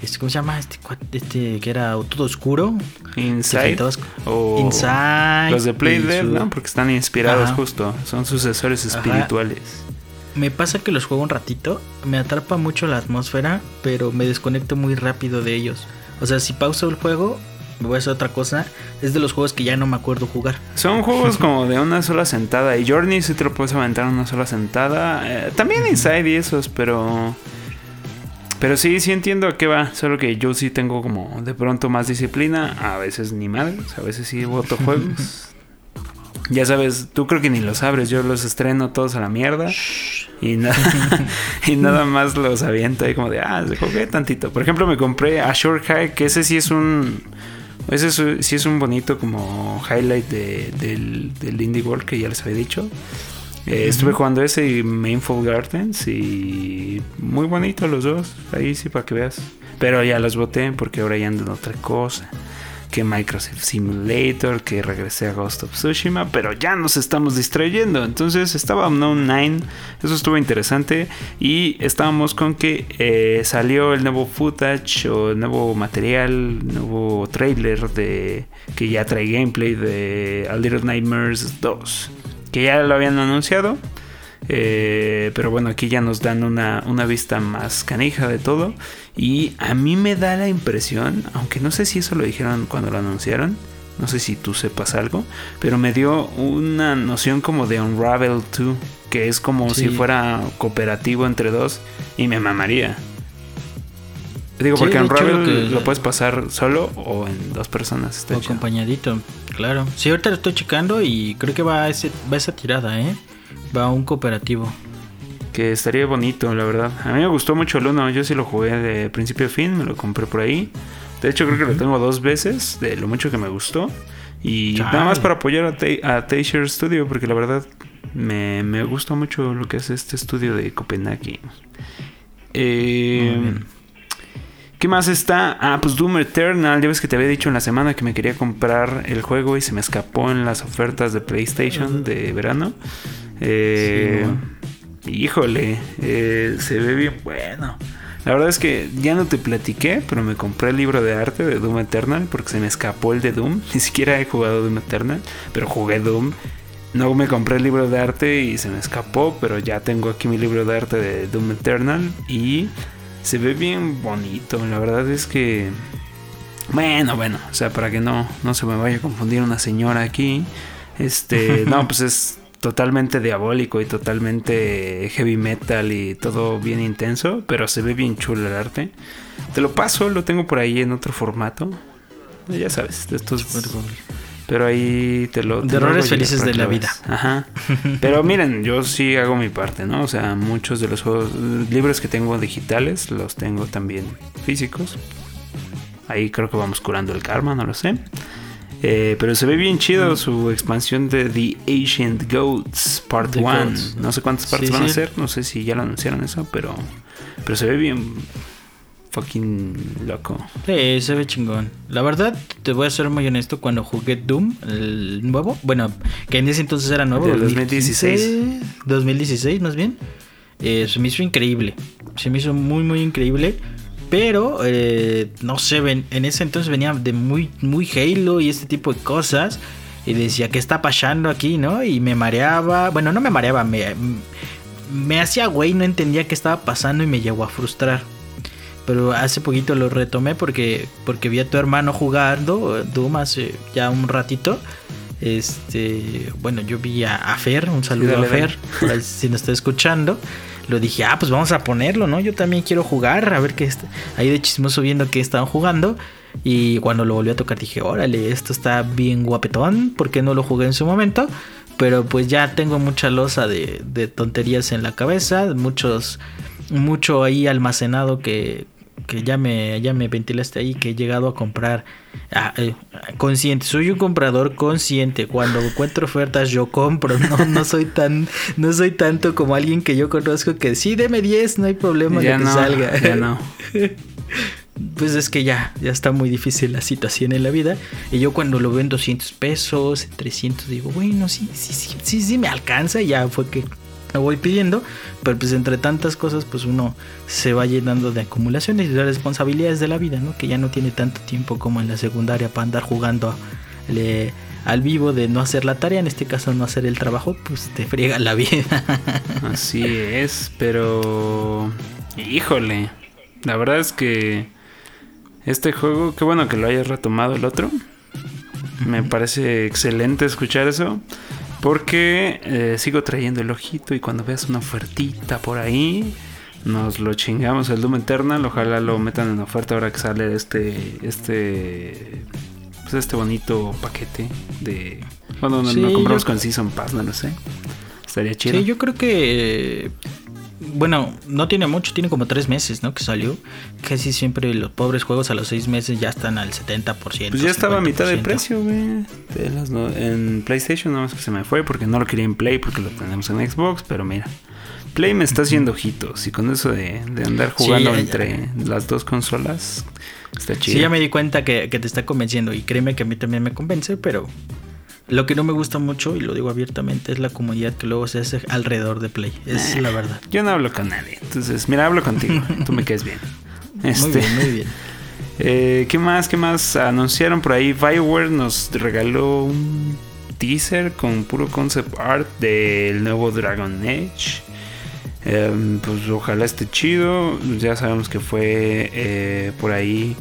Este, ¿Cómo se llama? Este, este que era todo oscuro. Inside. O Inside. Los de Play Dead, ¿no? Porque están inspirados justo. Son sucesores espirituales. Me pasa que los juego un ratito, me atrapa mucho la atmósfera, pero me desconecto muy rápido de ellos. O sea, si pauso el juego, me voy a hacer otra cosa. Es de los juegos que ya no me acuerdo jugar. Son juegos como de una sola sentada. Y Journey si te lo puedes aventar en una sola sentada. Eh, también Inside y esos, pero. Pero sí, sí entiendo a qué va. Solo que yo sí tengo como de pronto más disciplina. A veces ni madres. A veces sí voto juegos. Ya sabes, tú creo que ni los abres, yo los estreno todos a la mierda y, y nada más los aviento ahí como de, ah, se jugué tantito. Por ejemplo, me compré a Short High, que ese sí es un, ese sí es un bonito como highlight del, del Indie World que ya les había dicho. Eh, estuve jugando ese y Mainful Gardens y muy bonito los dos, ahí sí para que veas. Pero ya los boté porque ahora ya ando en otra cosa que Microsoft Simulator, que regresé a Ghost of Tsushima, pero ya nos estamos distrayendo. Entonces estaba Unknown 9, eso estuvo interesante. Y estábamos con que eh, salió el nuevo footage o nuevo material, nuevo trailer de que ya trae gameplay de A Little Nightmares 2, que ya lo habían anunciado. Eh, pero bueno, aquí ya nos dan una, una vista más canija de todo. Y a mí me da la impresión, aunque no sé si eso lo dijeron cuando lo anunciaron, no sé si tú sepas algo, pero me dio una noción como de Unravel 2, que es como si fuera cooperativo entre dos y me mamaría. Digo, porque Unravel lo, puedes pasar solo o en dos personas. Está o acompañadito, claro. Sí, ahorita lo estoy checando y creo que va, ese, va esa tirada, ¿eh? Va un cooperativo que estaría bonito, la verdad. A mí me gustó mucho el 1, yo sí lo jugué de principio a fin, me lo compré por ahí. De hecho, creo que lo tengo dos veces, de lo mucho que me gustó. Y nada más para apoyar a, a Studio, porque la verdad me, me gusta mucho lo que hace este estudio de Copenhague. Eh, ¿Qué más está? Ah, pues Doom Eternal. Ya ves que te había dicho en la semana que me quería comprar el juego y se me escapó en las ofertas de PlayStation de verano. Eh, híjole, eh, se ve bien bueno. La verdad es que ya no te platiqué, pero me compré el libro de arte de Doom Eternal porque se me escapó el de Doom. Ni siquiera he jugado Doom Eternal, pero jugué Doom. No me compré el libro de arte y se me escapó, pero ya tengo aquí mi libro de arte de Doom Eternal y se ve bien bonito. La verdad es que... Bueno, bueno, o sea, para que no, no se me vaya a confundir una señora aquí. Este, no, pues es totalmente diabólico y totalmente heavy metal y todo bien intenso, pero se ve bien chulo el arte. Te lo paso, lo tengo por ahí en otro formato. Ya sabes, estos Pero ahí te lo... De errores felices de la vida. Ajá. Pero miren, yo sí hago mi parte, ¿no? O sea, muchos de los juegos, libros que tengo digitales, los tengo también físicos. Ahí creo que vamos curando el karma, no lo sé. Eh, pero se ve bien chido su expansión de The Ancient Goats Part 1. No sé cuántas partes van a ser, no sé si ya lo anunciaron eso, pero, pero se ve bien fucking loco. Sí, se ve chingón. La verdad, te voy a ser muy honesto, cuando jugué Doom, el nuevo, bueno, que en ese entonces era nuevo. De 2016. 2016, más bien. Eh, se me hizo increíble. Se me hizo muy, muy increíble. Pero, eh, no sé, en ese entonces venía de muy, muy Halo y este tipo de cosas. Y decía, ¿qué está pasando aquí, no? Y me mareaba. Bueno, no me mareaba, me, me hacía güey, no entendía qué estaba pasando y me llegó a frustrar. Pero hace poquito lo retomé porque, porque vi a tu hermano jugando Doom hace ya un ratito. Este, bueno, yo vi a, Fer, un saludo a Fer, si nos está escuchando. Lo dije, ah, pues vamos a ponerlo, ¿no? Yo también quiero jugar, a ver qué está. Ahí de chismoso viendo que estaban jugando. Y cuando lo volví a tocar dije, órale, esto está bien guapetón, porque no lo jugué en su momento? Pero pues ya tengo mucha losa de, de tonterías en la cabeza, muchos, mucho ahí almacenado que, que ya me, ya me ventilaste ahí, que he llegado a comprar ah, eh, consciente. Soy un comprador consciente. Cuando encuentro ofertas yo compro. No, no soy tan, no soy tanto como alguien que yo conozco que sí, deme 10, no hay problema de que salga. Ya no. pues es que ya, ya está muy difícil la situación en la vida. Y yo cuando lo veo en 200 pesos, 300, digo, bueno, sí, sí, sí, sí, sí me alcanza. Y ya fue que me voy pidiendo, pero pues entre tantas cosas pues uno se va llenando de acumulaciones y de responsabilidades de la vida, ¿no? Que ya no tiene tanto tiempo como en la secundaria para andar jugando al vivo de no hacer la tarea, en este caso no hacer el trabajo, pues te friega la vida. Así es, pero híjole, la verdad es que este juego, qué bueno que lo hayas retomado el otro. Me parece excelente escuchar eso. Porque eh, sigo trayendo el ojito y cuando veas una ofertita por ahí, nos lo chingamos el Doom Eternal. Ojalá lo metan en oferta ahora que sale este, este, pues este bonito paquete de... Bueno, no, compramos con Season Pass, no lo sé. Estaría chido. Sí, yo creo que bueno, no tiene mucho, tiene como tres meses, ¿no? Que salió. Casi siempre los pobres juegos a los seis meses ya están al 70%. Pues ya estaba a mitad de precio, güey. En PlayStation nada más que se me fue porque no lo quería en Play porque lo tenemos en Xbox, pero mira. Play me está haciendo ojitos y con eso de, andar jugando entre las dos consolas está chido. Sí, ya me di cuenta que, que te está convenciendo y créeme que a mí también me convence, pero lo que no me gusta mucho, y lo digo abiertamente, es la comunidad que luego se hace alrededor de Play. Es la verdad. Yo no hablo con nadie. Entonces, mira, hablo contigo. Tú me quedes bien. Este, muy bien, muy bien. Eh, ¿Qué más? ¿Qué más? Anunciaron por ahí. Bioware nos regaló un teaser con puro concept art del nuevo Dragon Age. Em, pues ojalá esté chido. Ya sabemos que fue eh, por ahí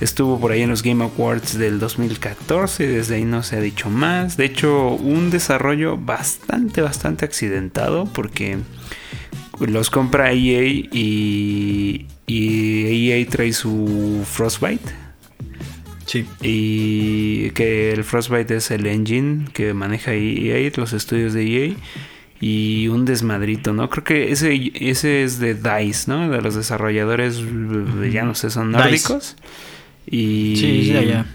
Estuvo por ahí en los Game Awards del 2014, desde ahí no se ha dicho más. De hecho, un desarrollo bastante, bastante accidentado porque los compra EA y, y EA trae su Frostbite. Sí. Y que el Frostbite es el engine que maneja EA, los estudios de EA. Y un desmadrito, ¿no? Creo que ese, ese es de DICE, ¿no? De los desarrolladores, ya no sé, son nórdicos. Y... Sí, ya, ya.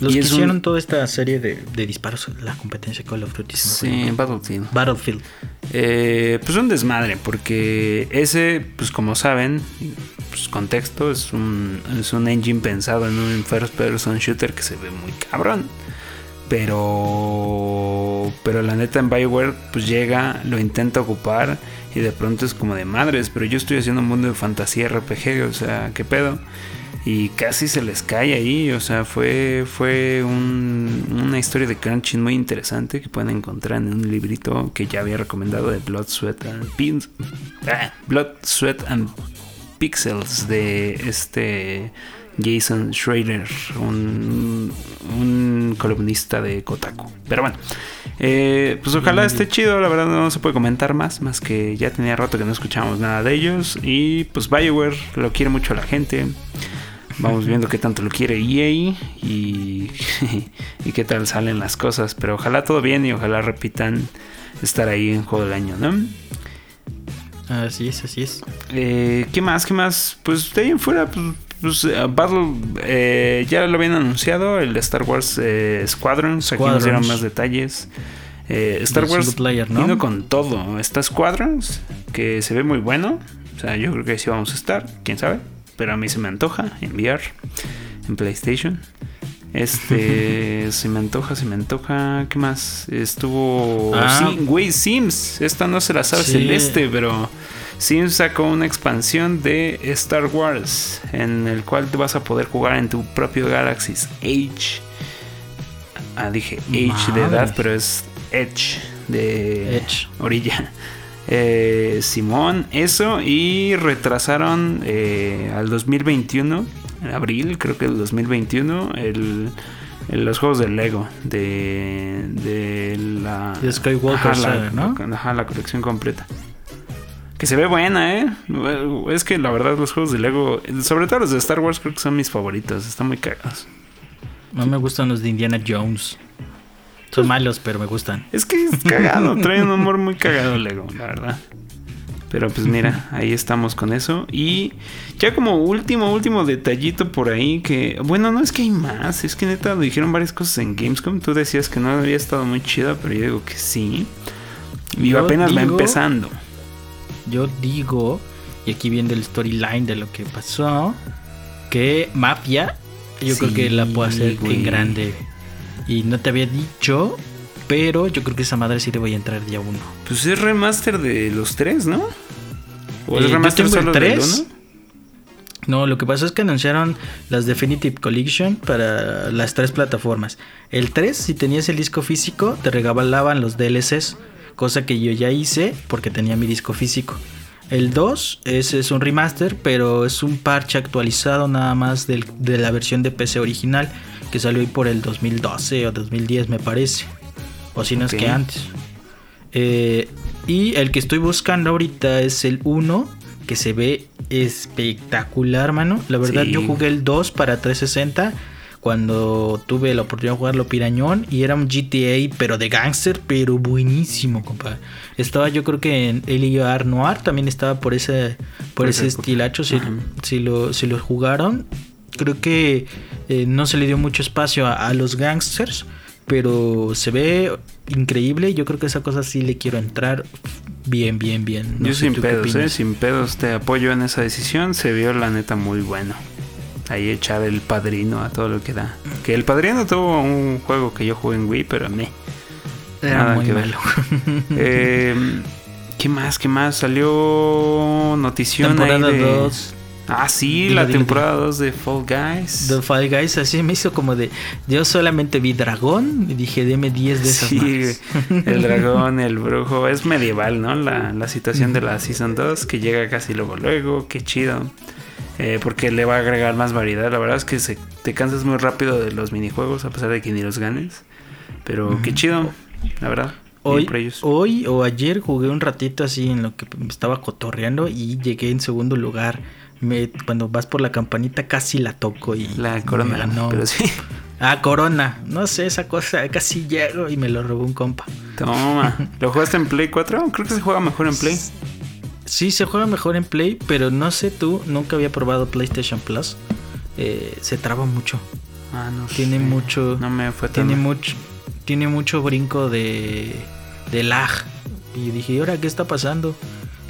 Los que hicieron toda esta serie de, disparos, la competencia Call of Duty. Sí, Battlefield. Battlefield. Eh, pues un desmadre, porque ese, pues como saben, pues contexto, es un, es un engine pensado en un first person shooter que se ve muy cabrón. Pero, pero la neta en Bioware, pues llega, lo intenta ocupar y de pronto es como de madres, pero yo estoy haciendo un mundo de fantasía RPG, o sea, ¿qué pedo? Y casi se les cae ahí. O sea, fue, fue una historia de crunching muy interesante que pueden encontrar en un librito que ya había recomendado de Blood, Sweat and Pins, ah, Blood, Sweat and Pixels de este Jason Schrader, un, columnista de Kotaku. Pero bueno, eh, pues ojalá esté chido. La verdad no se puede comentar más, más que ya tenía rato que no escuchábamos nada de ellos. Y pues Bioware lo quiere mucho la gente. Vamos viendo qué tanto lo quiere EA y, y qué tal salen las cosas. Pero ojalá todo bien y ojalá repitan estar ahí en juego del año, ¿no? Así es, así es. Eh, ¿Qué más? ¿Qué más? Pues de ahí en fuera, pues, pues eh, Battle eh, ya lo habían anunciado, el de Star Wars eh, Squadrons. Aquí nos dieron más detalles. Star Wars player, ¿no? vino con todo. Está Squadrons, que se ve muy bueno. O sea, yo creo que ahí sí vamos a estar, quién sabe. Pero a mí se me antoja enviar en PlayStation. Este, se me antoja, se me antoja. ¿Qué más? Estuvo. Ah. Sí, güey, Sims. Esta no se la sabe Sí. Celeste, pero. Sims sacó una expansión de Star Wars. En el cual te vas a poder jugar en tu propio Galaxy's Age. Ah, dije Age de edad, pero es Edge de Edge. orilla. Eh, Simón, eso. Y retrasaron eh, al 2021, en abril, creo que el 2021, el, el- los juegos de Lego. De, de la. De Skywalker ajá, la, ¿no? ajá, la colección completa. Que se ve buena, ¿eh? Es que la verdad los juegos de Lego, sobre todo los de Star Wars, creo que son mis favoritos. Están muy cagados. No me gustan los de Indiana Jones. Son malos, pero me gustan. Es que es cagado, trae un humor muy cagado Lego, la verdad. Pero pues mira, ahí estamos con eso. Y ya como último, último detallito por ahí que... Bueno, no es que hay más, es que neta lo dijeron varias cosas en Gamescom. Tú decías que no había estado muy chida, pero yo digo que sí. Y Yo apenas va empezando. Yo digo, y aquí viene el storyline de lo que pasó, que Mafia, yo creo que la puedo hacer güey. en grande. Y no te había dicho, pero yo creo que esa madre sí le voy a entrar día uno. Pues es remaster de los tres, ¿no? ¿O Eh, es yo remaster tengo el solo tres. uno? No, lo que pasó es que anunciaron las Definitive Collection para las tres plataformas. El 3, si tenías el disco físico, te regalaban los DLCs, cosa que yo ya hice porque tenía mi disco físico. El 2 es, es un remaster, pero es un parche actualizado nada más del- de la versión de PC original, que salió ahí por el 2012 o 2010 me parece. O si no es que antes. Eh, y el que estoy buscando ahorita es el 1, que se ve espectacular, mano. La verdad, Sí. yo jugué el 2 para 360 cuando tuve la oportunidad de jugarlo pirañón y era un GTA, pero de gangster, pero buenísimo, compadre. Estaba yo creo que en L.A.R. Noir también estaba por ese por, ese estilacho, si, lo, si lo jugaron. Creo que eh, no se le dio mucho espacio a, a los gangsters, pero se ve increíble. Yo creo que esa cosa sí le quiero entrar bien, bien, bien. No Yo sin pedos, ¿eh? Sin pedos te apoyo en esa decisión. Se vio la neta muy bueno. Ahí echar el padrino a todo lo que da. Que el padrino tuvo un juego que yo jugué en Wii, pero me. Era nada muy que malo. Eh, ¿Qué más? ¿Qué más? Salió notición Temporada ahí de... 2 Ah, sí, la temporada 2 de Fall Guys. de Fall Guys, así me hizo como de. Yo solamente vi dragón y dije, deme 10 de esas Sí, el dragón, el brujo. Es medieval, ¿no? La, la situación de la Season 2, que llega casi luego, luego. Qué chido. Eh, porque le va a agregar más variedad. La verdad es que se, te cansas muy rápido de los minijuegos, a pesar de que ni los ganes. Pero qué chido, la verdad. Hoy, por ellos. hoy o ayer jugué un ratito así en lo que me estaba cotorreando y llegué en segundo lugar. Me, cuando vas por la campanita casi la toco y La corona, ganó. pero sí. Ah, corona. No sé, esa cosa. Casi llego y me lo robó un compa. Toma. ¿Lo jugaste en Play 4? Creo que se juega mejor en Play. Sí, se juega mejor en Play, pero no sé tú, nunca había probado PlayStation Plus. Eh, se traba mucho. Ah, no Tiene sé. mucho. No me fue tan Tiene mucho. Tiene mucho brinco de. de lag. Y dije, ¿y ahora qué está pasando?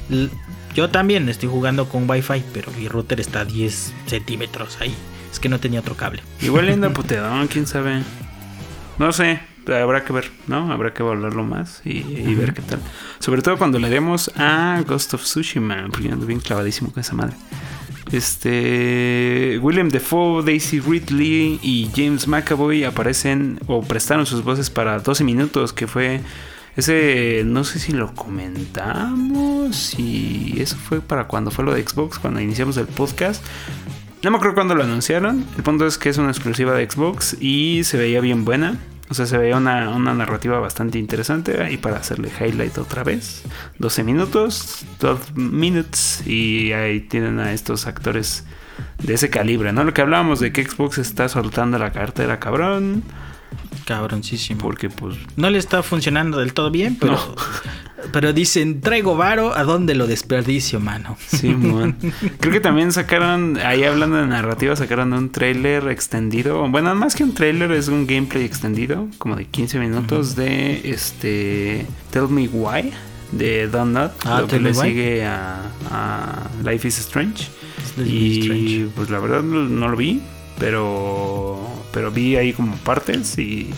L- yo también estoy jugando con Wi-Fi, pero mi router está a 10 centímetros ahí. Es que no tenía otro cable. Igual anda puteadón, quién sabe. No sé, habrá que ver, ¿no? Habrá que valorarlo más y, ver qué tal. Sobre todo cuando le demos a Ghost of Tsushima, porque ando bien clavadísimo con esa madre. Este. William Defoe, Daisy Ridley y James McAvoy aparecen o prestaron sus voces para 12 minutos, que fue. Ese, no sé si lo comentamos, y eso fue para cuando fue lo de Xbox, cuando iniciamos el podcast. No me acuerdo cuándo lo anunciaron. El punto es que es una exclusiva de Xbox y se veía bien buena. O sea, se veía una, una narrativa bastante interesante. Ahí para hacerle highlight otra vez. 12 minutos, 12 minutes. Y ahí tienen a estos actores de ese calibre, ¿no? Lo que hablábamos de que Xbox está soltando la cartera, cabrón. Cabroncísimo. Porque pues... No le está funcionando del todo bien, pero... Pero dicen, traigo varo, ¿a dónde lo desperdicio, mano? Sí, man. Creo que también sacaron, ahí hablando de narrativa, sacaron un trailer extendido. Bueno, más que un trailer, es un gameplay extendido, como de 15 minutos de este Tell Me Why, de Donut, Ah, lo que le Why. sigue a, a Life is Strange. Life is y Strange. pues la verdad no, no lo vi, pero, pero vi ahí como partes y...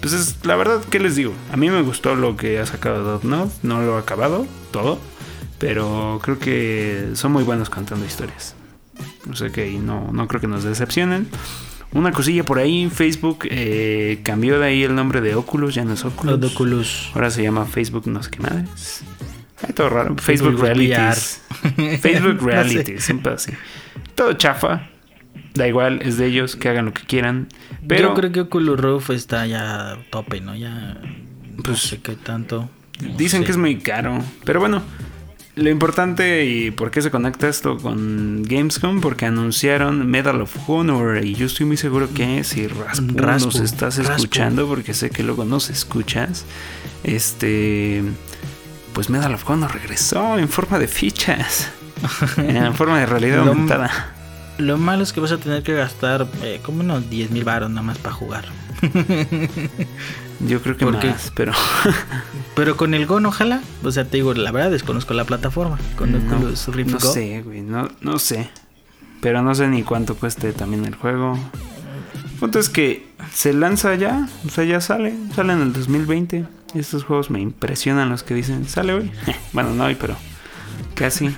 Pues es, la verdad, ¿qué les digo? A mí me gustó lo que ha sacado Dotnod, no lo he acabado, todo, pero creo que son muy buenos contando historias. O sea que no, no creo que nos decepcionen. Una cosilla por ahí, Facebook eh, cambió de ahí el nombre de Oculus, ya no es Oculus. Los Oculus. Ahora se llama Facebook no sé qué madres. Ay, todo raro. Facebook, Facebook Realities. Facebook No Realities, siempre así. Todo chafa. Da igual, es de ellos, que hagan lo que quieran. Pero Yo creo que Oculus Rift está ya a tope, ¿no? Ya... Pues, no sé qué tanto. dicen que es muy caro. Pero bueno, lo importante y por qué se conecta esto con Gamescom, porque anunciaron Medal of Honor. Y yo estoy muy seguro que si Raspu, Raspu, nos estás Raspu. escuchando, porque sé que luego nos escuchas, este. Pues Medal of Honor regresó en forma de fichas. en forma de realidad aumentada. Lo malo es que vas a tener que gastar eh, como unos 10 mil baros nada más para jugar. Yo creo que ¿Por qué? más, pero Pero con el Gon, ojalá. O sea, te digo, la verdad desconozco la plataforma. Con no, Oculus Rift no Go. sé, güey, no, no sé. Pero no sé ni cuánto cueste también el juego. El punto es que se lanza ya, o sea, ya sale, sale en el 2020. Estos juegos me impresionan los que dicen, sale hoy. bueno, no hoy, pero casi.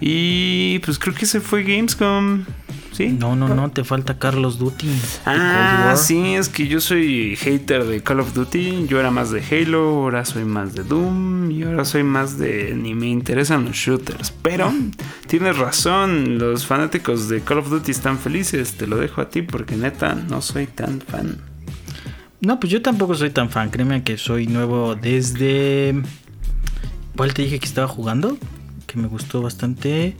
Y pues creo que se fue Gamescom. ¿Sí? No, no, no, te falta Carlos Duty. Ah, sí, es que yo soy hater de Call of Duty. Yo era más de Halo, ahora soy más de Doom y ahora soy más de. ni me interesan los shooters. Pero tienes razón, los fanáticos de Call of Duty están felices. Te lo dejo a ti porque neta no soy tan fan. No, pues yo tampoco soy tan fan. Créeme que soy nuevo desde. ¿Cuál te dije que estaba jugando? Que me gustó bastante.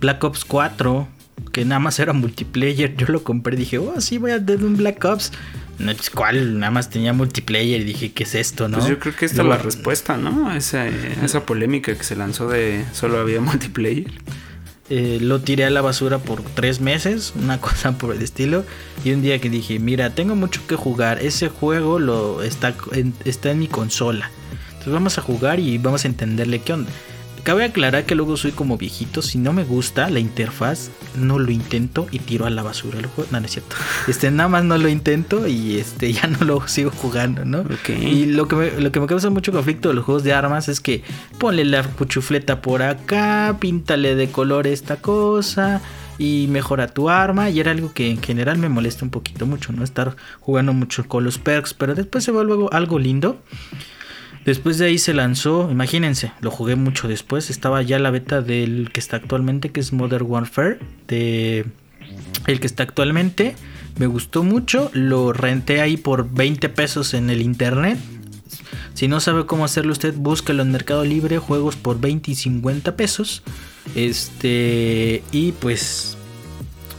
Black Ops 4. Que nada más era multiplayer. Yo lo compré y dije, oh, sí, voy a tener un Black Ops. No, pues, ¿Cuál? Nada más tenía multiplayer y dije, ¿qué es esto, no? Pues yo creo que esta es la respuesta, ¿no? A esa, esa polémica que se lanzó de solo había multiplayer. Eh, lo tiré a la basura por tres meses, una cosa por el estilo. Y un día que dije, mira, tengo mucho que jugar. Ese juego lo está en, está en mi consola. Entonces vamos a jugar y vamos a entenderle qué onda. Cabe aclarar que luego soy como viejito. Si no me gusta la interfaz, no lo intento y tiro a la basura el juego. No, no es cierto. Este, nada más no lo intento y este, ya no lo sigo jugando, ¿no? Y lo que, me, lo que me causa mucho conflicto de los juegos de armas es que ponle la cuchufleta por acá, píntale de color esta cosa y mejora tu arma. Y era algo que en general me molesta un poquito mucho, ¿no? Estar jugando mucho con los perks, pero después se vuelve algo, algo lindo. Después de ahí se lanzó, imagínense, lo jugué mucho después. Estaba ya la beta del que está actualmente, que es Modern Warfare. De el que está actualmente. Me gustó mucho. Lo renté ahí por 20 pesos en el internet. Si no sabe cómo hacerlo usted, búsquelo en Mercado Libre, juegos por 20 y 50 pesos. Este, y pues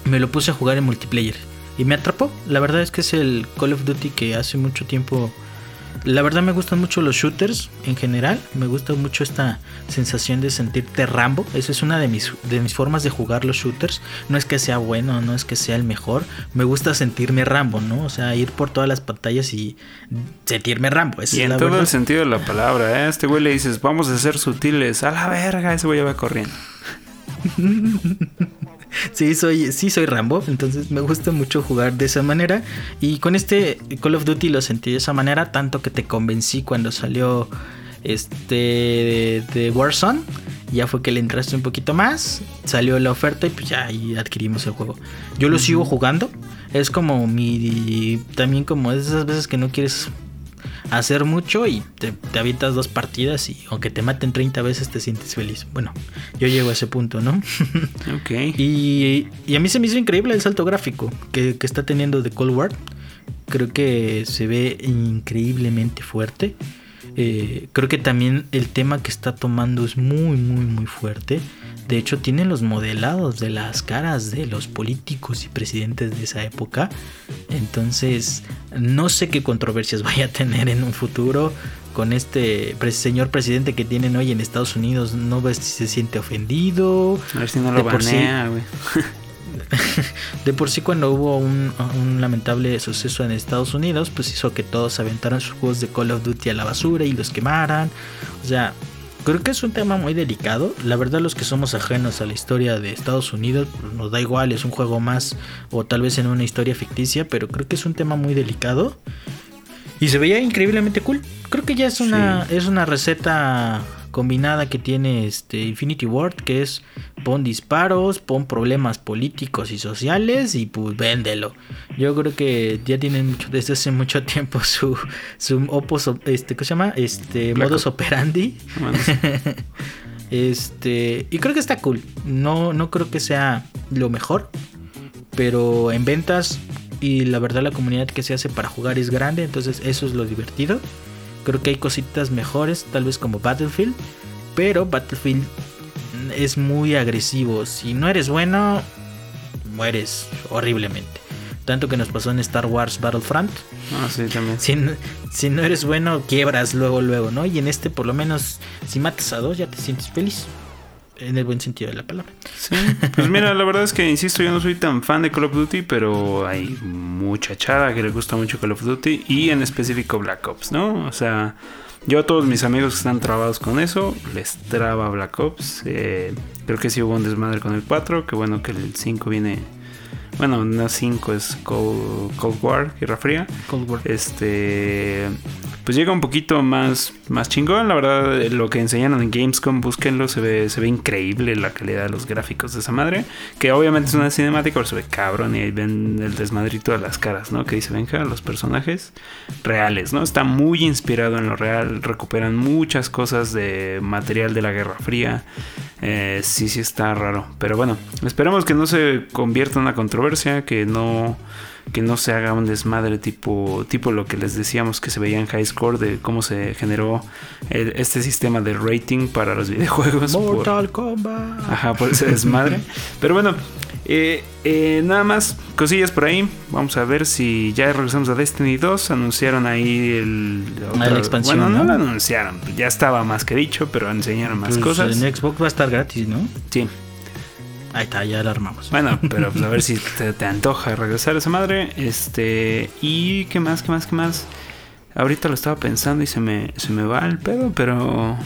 me lo puse a jugar en multiplayer y me atrapó. La verdad es que es el Call of Duty que hace mucho tiempo la verdad me gustan mucho los shooters en general. Me gusta mucho esta sensación de sentirte Rambo. Esa es una de mis, de mis formas de jugar los shooters. No es que sea bueno, no es que sea el mejor. Me gusta sentirme Rambo, ¿no? O sea, ir por todas las pantallas y sentirme Rambo. Esa Y es en todo verdad. el sentido de la palabra, ¿eh? Este güey le dices, vamos a ser sutiles. A la verga, ese güey ya va corriendo. Sí, soy, sí soy Rambo, entonces me gusta mucho jugar de esa manera. Y con este Call of Duty lo sentí de esa manera, tanto que te convencí cuando salió este de, de Warzone. Ya fue que le entraste un poquito más, salió la oferta y pues ya ahí adquirimos el juego. Yo lo sigo jugando, es como mi... También como esas veces que no quieres hacer mucho y te, te avientas dos partidas y aunque te maten 30 veces te sientes feliz. Bueno, yo llego a ese punto, ¿no? Ok. Y, y a mí se me hizo increíble el salto gráfico que, que está teniendo de Cold War. Creo que se ve increíblemente fuerte. Eh, creo que también el tema que está tomando es muy, muy, muy fuerte. De hecho, tienen los modelados de las caras de los políticos y presidentes de esa época. Entonces, no sé qué controversias vaya a tener en un futuro con este señor presidente que tienen hoy en Estados Unidos. No ves si se siente ofendido. A ver si no lo banea, güey. de por sí cuando hubo un, lamentable suceso en Estados Unidos, pues hizo que todos aventaran sus juegos de Call of Duty a la basura y los quemaran. O sea, creo que es un tema muy delicado. La verdad los que somos ajenos a la historia de Estados Unidos, pues, nos da igual, es un juego más o tal vez en una historia ficticia, pero creo que es un tema muy delicado. Y se veía increíblemente cool. Creo que ya es una, es una receta combinada que tiene este Infinity Ward, que es pon disparos, pon problemas políticos y sociales y pues véndelo. Yo creo que ya tienen mucho, desde hace mucho tiempo su, su opos, este, ¿cómo se llama? Este, modus operandi. este, y creo que está cool. No, no creo que sea lo mejor, pero en ventas y la verdad la comunidad que se hace para jugar es grande, entonces eso es lo divertido. Creo que hay cositas mejores, tal vez como Battlefield. Pero Battlefield es muy agresivo. Si no eres bueno, mueres horriblemente. Tanto que nos pasó en Star Wars Battlefront. Ah, sí, también. Si, no eres bueno, quiebras luego, luego, ¿no? Y en este, por lo menos, si matas a dos, ya te sientes feliz. En el buen sentido de la palabra. Sí, pues mira, la verdad es que, insisto, yo no soy tan fan de Call of Duty, pero hay mucha chava que le gusta mucho Call of Duty y en específico Black Ops, ¿no? O sea, yo a todos mis amigos que están trabados con eso, les traba Black Ops. Eh, creo que sí hubo un desmadre con el 4, que bueno que el 5 viene... Bueno, no 5 es Cold, Cold War, Guerra Fría. Cold War. Este pues llega un poquito más, más chingón. La verdad, lo que enseñaron en Gamescom, búsquenlo, se ve, se ve increíble la calidad de los gráficos de esa madre. Que obviamente es una cinemática, pero se ve cabrón y ahí ven el desmadrito de las caras, ¿no? Que dice Benja, los personajes reales, ¿no? Está muy inspirado en lo real, recuperan muchas cosas de material de la Guerra Fría. Eh, sí, sí está raro. Pero bueno, esperemos que no se convierta en una controversia, que no que no se haga un desmadre tipo, tipo lo que les decíamos que se veía en High Score de cómo se generó este sistema de rating para los videojuegos. Mortal Kombat. Ajá, por ese desmadre. Pero bueno, eh, eh, nada más cosillas por ahí. Vamos a ver si ya regresamos a Destiny 2. Anunciaron ahí el. la expansión. Bueno, no, lo anunciaron. Ya estaba más que dicho, pero enseñaron más pues cosas. En Xbox va a estar gratis, ¿no? Sí. Ahí está, ya la armamos. Bueno, pero pues a ver si te, antoja regresar a esa madre. Este. Y qué más, qué más, qué más. Ahorita lo estaba pensando y se me, se me va el pedo, pero.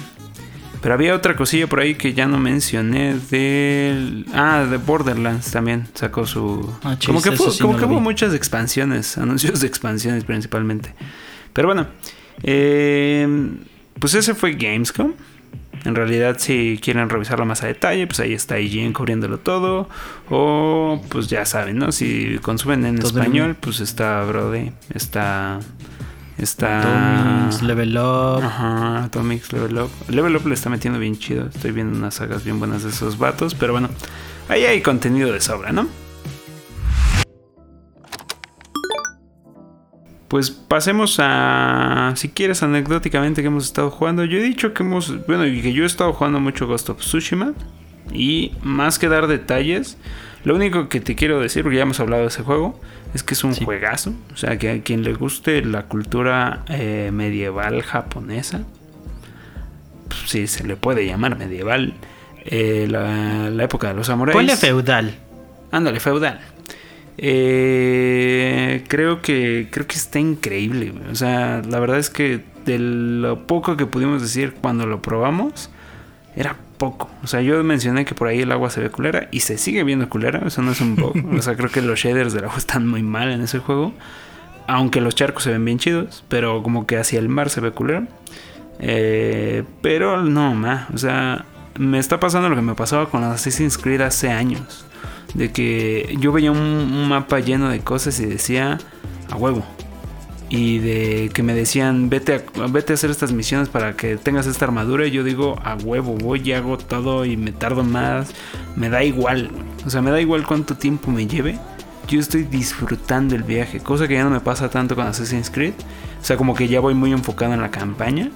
Pero había otra cosilla por ahí que ya no mencioné del... Ah, de Borderlands también sacó su... Ah, como que, como que hubo muchas expansiones, anuncios de expansiones principalmente. Pero bueno, eh, pues ese fue Gamescom. En realidad, si quieren revisarlo más a detalle, pues ahí está IGN cubriéndolo todo. O, pues ya saben, ¿no? Si consumen en español, pues está Brody, está. Está. Atomics, Level Up. Ajá, Atomics, Level Up. Level Up le está metiendo bien chido. Estoy viendo unas sagas bien buenas de esos vatos. Pero bueno, ahí hay contenido de sobra, ¿no? Pues pasemos a, si quieres, anecdóticamente que hemos estado jugando. Yo he dicho que hemos, bueno, que yo he estado jugando mucho Ghost of Tsushima. Y más que dar detalles, lo único que te quiero decir, porque ya hemos hablado de ese juego, es que es un juegazo. O sea, que a quien le guste la cultura eh, medieval japonesa, pues, sí, se le puede llamar medieval. Eh, la, época de los samuráis. Ponle feudal. Ándale, feudal. Eh, creo que creo que está increíble. O sea, la verdad es que de lo poco que pudimos decir cuando lo probamos era poco. O sea, yo mencioné que por ahí el agua se ve culera y se sigue viendo culera. Eso no es un bug. o sea, creo que los shaders del agua están muy mal en ese juego. Aunque los charcos se ven bien chidos, pero como que hacia el mar se ve culera. Eh, pero no, ma. O sea, me está pasando lo que me pasaba con Assassin's Creed hace años de que yo veía un, mapa lleno de cosas y decía a huevo. Y de que me decían, vete a, vete a hacer estas misiones para que tengas esta armadura. Y yo digo, a huevo, voy y hago todo y me tardo más. Me da igual. O sea, me da igual cuánto tiempo me lleve. Yo estoy disfrutando el viaje. Cosa que ya no me pasa tanto con Assassin's Creed. O sea, como que ya voy muy enfocado en la campaña.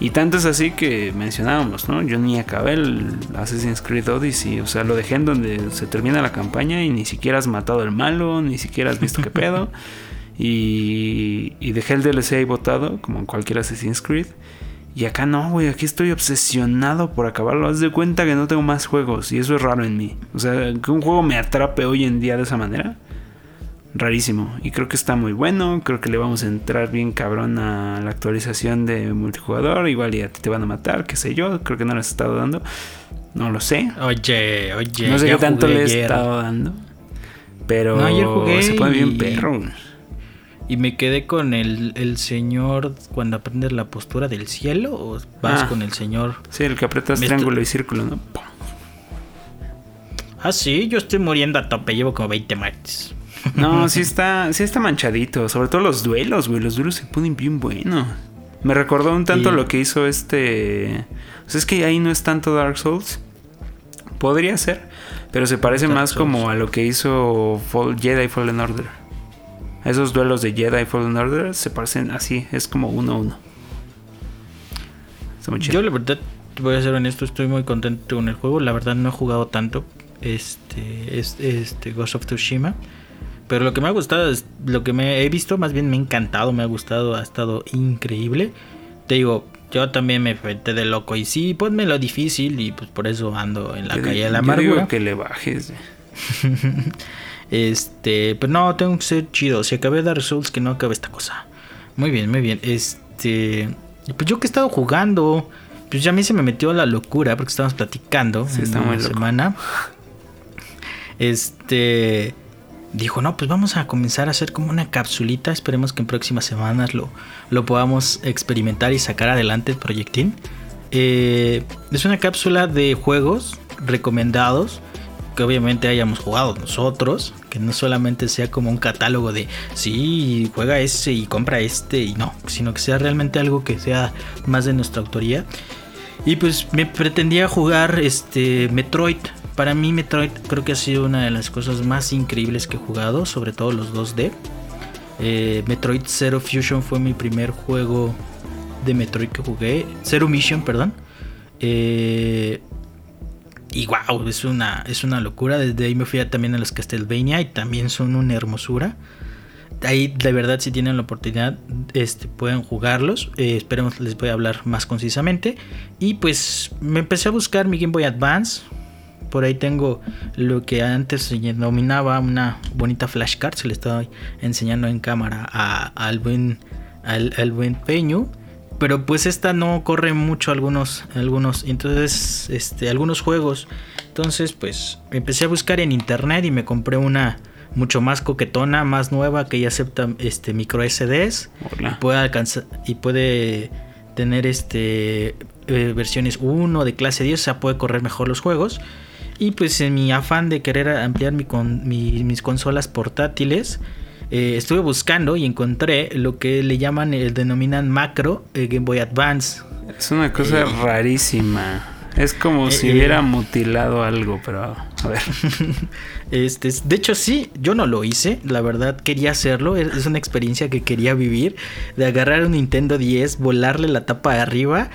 Y tanto es así que mencionábamos, ¿no? Yo ni acabé el Assassin's Creed Odyssey. O sea, lo dejé en donde se termina la campaña y ni siquiera has matado al malo, ni siquiera has visto qué pedo. Y, y dejé el DLC ahí botado, como en cualquier Assassin's Creed. Y acá no, güey, aquí estoy obsesionado por acabarlo. Haz de cuenta que no tengo más juegos y eso es raro en mí. O sea, que un juego me atrape hoy en día de esa manera rarísimo. Y creo que está muy bueno. Creo que le vamos a entrar bien cabrón a la actualización de multijugador. Igual y a ti te van a matar, qué sé yo. Creo que no les he estado dando. No lo sé. Oye, oye. No sé qué tanto le he estado dando. Pero no, ayer jugué se pone bien perro. Y me quedé con el, el señor cuando aprendes la postura del cielo. ¿O vas Ah. con el señor? Sí, el que aprietas Me triángulo y círculo, ¿no? Ah, sí, yo estoy muriendo a tope. Llevo como 20 matches. No, sí está, sí está manchadito. Sobre todo los duelos, güey. Los duelos se ponen bien buenos. Me recordó un tanto lo que hizo este. O sea, es que ahí no es tanto Dark Souls. Podría ser. Pero se parece Dark más Souls. como a lo que hizo Fall- Jedi Fallen Order. Esos duelos de Jedi Fallen Order se parecen así. Es como uno a uno. Está muy chido. Yo la verdad, voy a ser honesto, estoy muy contento con el juego. La verdad no he jugado tanto este, es- este Ghost of Tsushima. Pero lo que me ha gustado es lo que me he visto, más bien me ha encantado, me ha gustado, ha estado increíble. Te digo, yo también me enfrenté de loco y sí, ponme lo difícil y pues por eso ando en la Yo calle de la yo digo amargura. que le bajes. Este, pero no, tengo que ser chido. Si acabé Dark Souls, que no acabe esta cosa. Muy bien, muy bien. Este, pues yo que he estado jugando, pues ya a mí se me metió la locura porque estábamos platicando Sí, en está muy semana. Este, dijo, no, pues vamos a comenzar a hacer como una capsulita. Esperemos que en próximas semanas lo, lo podamos experimentar y sacar adelante el proyectín. Eh, es una cápsula de juegos recomendados que obviamente hayamos jugado nosotros, que no solamente sea como un catálogo de sí, juega ese y compra este y no, sino que sea realmente algo que sea más de nuestra autoría. Y pues me pretendía jugar este Metroid. Para mí Metroid creo que ha sido una de las cosas más increíbles que he jugado, sobre todo los 2D. Eh, Metroid Zero Fusion fue mi primer juego de Metroid que jugué. Zero Mission, perdón. Eh, y wow, es una, es una locura. Desde ahí me fui también a los Castlevania y también son una hermosura. Ahí de verdad si tienen la oportunidad este, pueden jugarlos. Eh, esperemos les voy a hablar más concisamente. Y pues me empecé a buscar mi Game Boy Advance. Por ahí tengo lo que antes se denominaba una bonita flashcard. Se le estaba enseñando en cámara a- al buen al, al buen Peño. Pero pues esta no corre mucho algunos, algunos, entonces, este, algunos juegos. Entonces, pues empecé a buscar en internet y me compré una mucho más coquetona, más nueva, que ya acepta este micro SDs y puede alcanzar y puede tener este eh, versiones 1 de clase 10, o sea, puede correr mejor los juegos. Y pues en mi afán de querer ampliar mi con, mi- mis consolas portátiles, eh, estuve buscando y encontré lo que le llaman, eh, denominan macro eh, Game Boy Advance. Es una cosa Eh, rarísima. Es como si hubiera mutilado algo, pero a ver. Este, es- de hecho, sí, yo no lo hice, la verdad quería hacerlo, es una experiencia que quería vivir, de agarrar un Nintendo 10, volarle la tapa de arriba.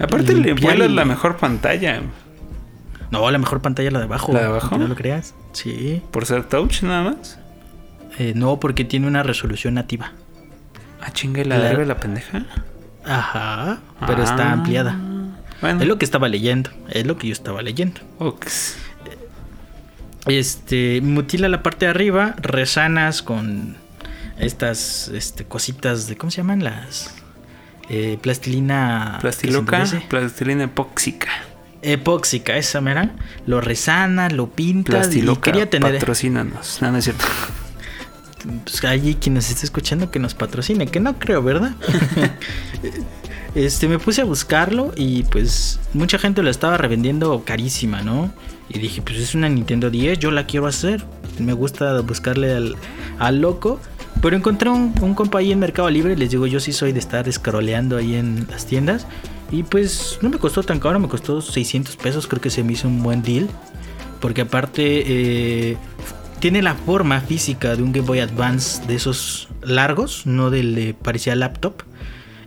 Aparte le vuelas y- la mejor pantalla. No, la mejor pantalla la de abajo. ¿La de abajo? No lo creas. Sí. Por ser touch nada más. Eh, no, porque tiene una resolución nativa. Ah, chingue la La- pendeja. Ajá, pero está Ah, ampliada. Bueno, Es lo que estaba leyendo, es lo que yo estaba leyendo. Ox. Este, mutila la parte de arriba, resanas con estas este, cositas de, ¿cómo se llaman? Las... eh, plastilina... Plastiloca, plastilina epóxica. Epóxica, esa mera. Lo resanas, lo pintas y Plastiloca, quería tener... patrocínanos. No, no es cierto. Pues, allí quien nos esté escuchando que nos patrocine, que no creo, ¿verdad? este, me puse a buscarlo y pues mucha gente lo estaba revendiendo carísima, ¿no? Y dije, pues es una Nintendo 10, yo la quiero hacer. Me gusta buscarle al, al loco. Pero encontré un, un compa ahí en Mercado Libre. Les digo, yo sí soy de estar scrolleando ahí en las tiendas. Y pues no me costó tan caro, me costó 600 pesos. Creo que se me hizo un buen deal. Porque aparte eh, tiene la forma física de un Game Boy Advance de esos largos, no del de parecía laptop.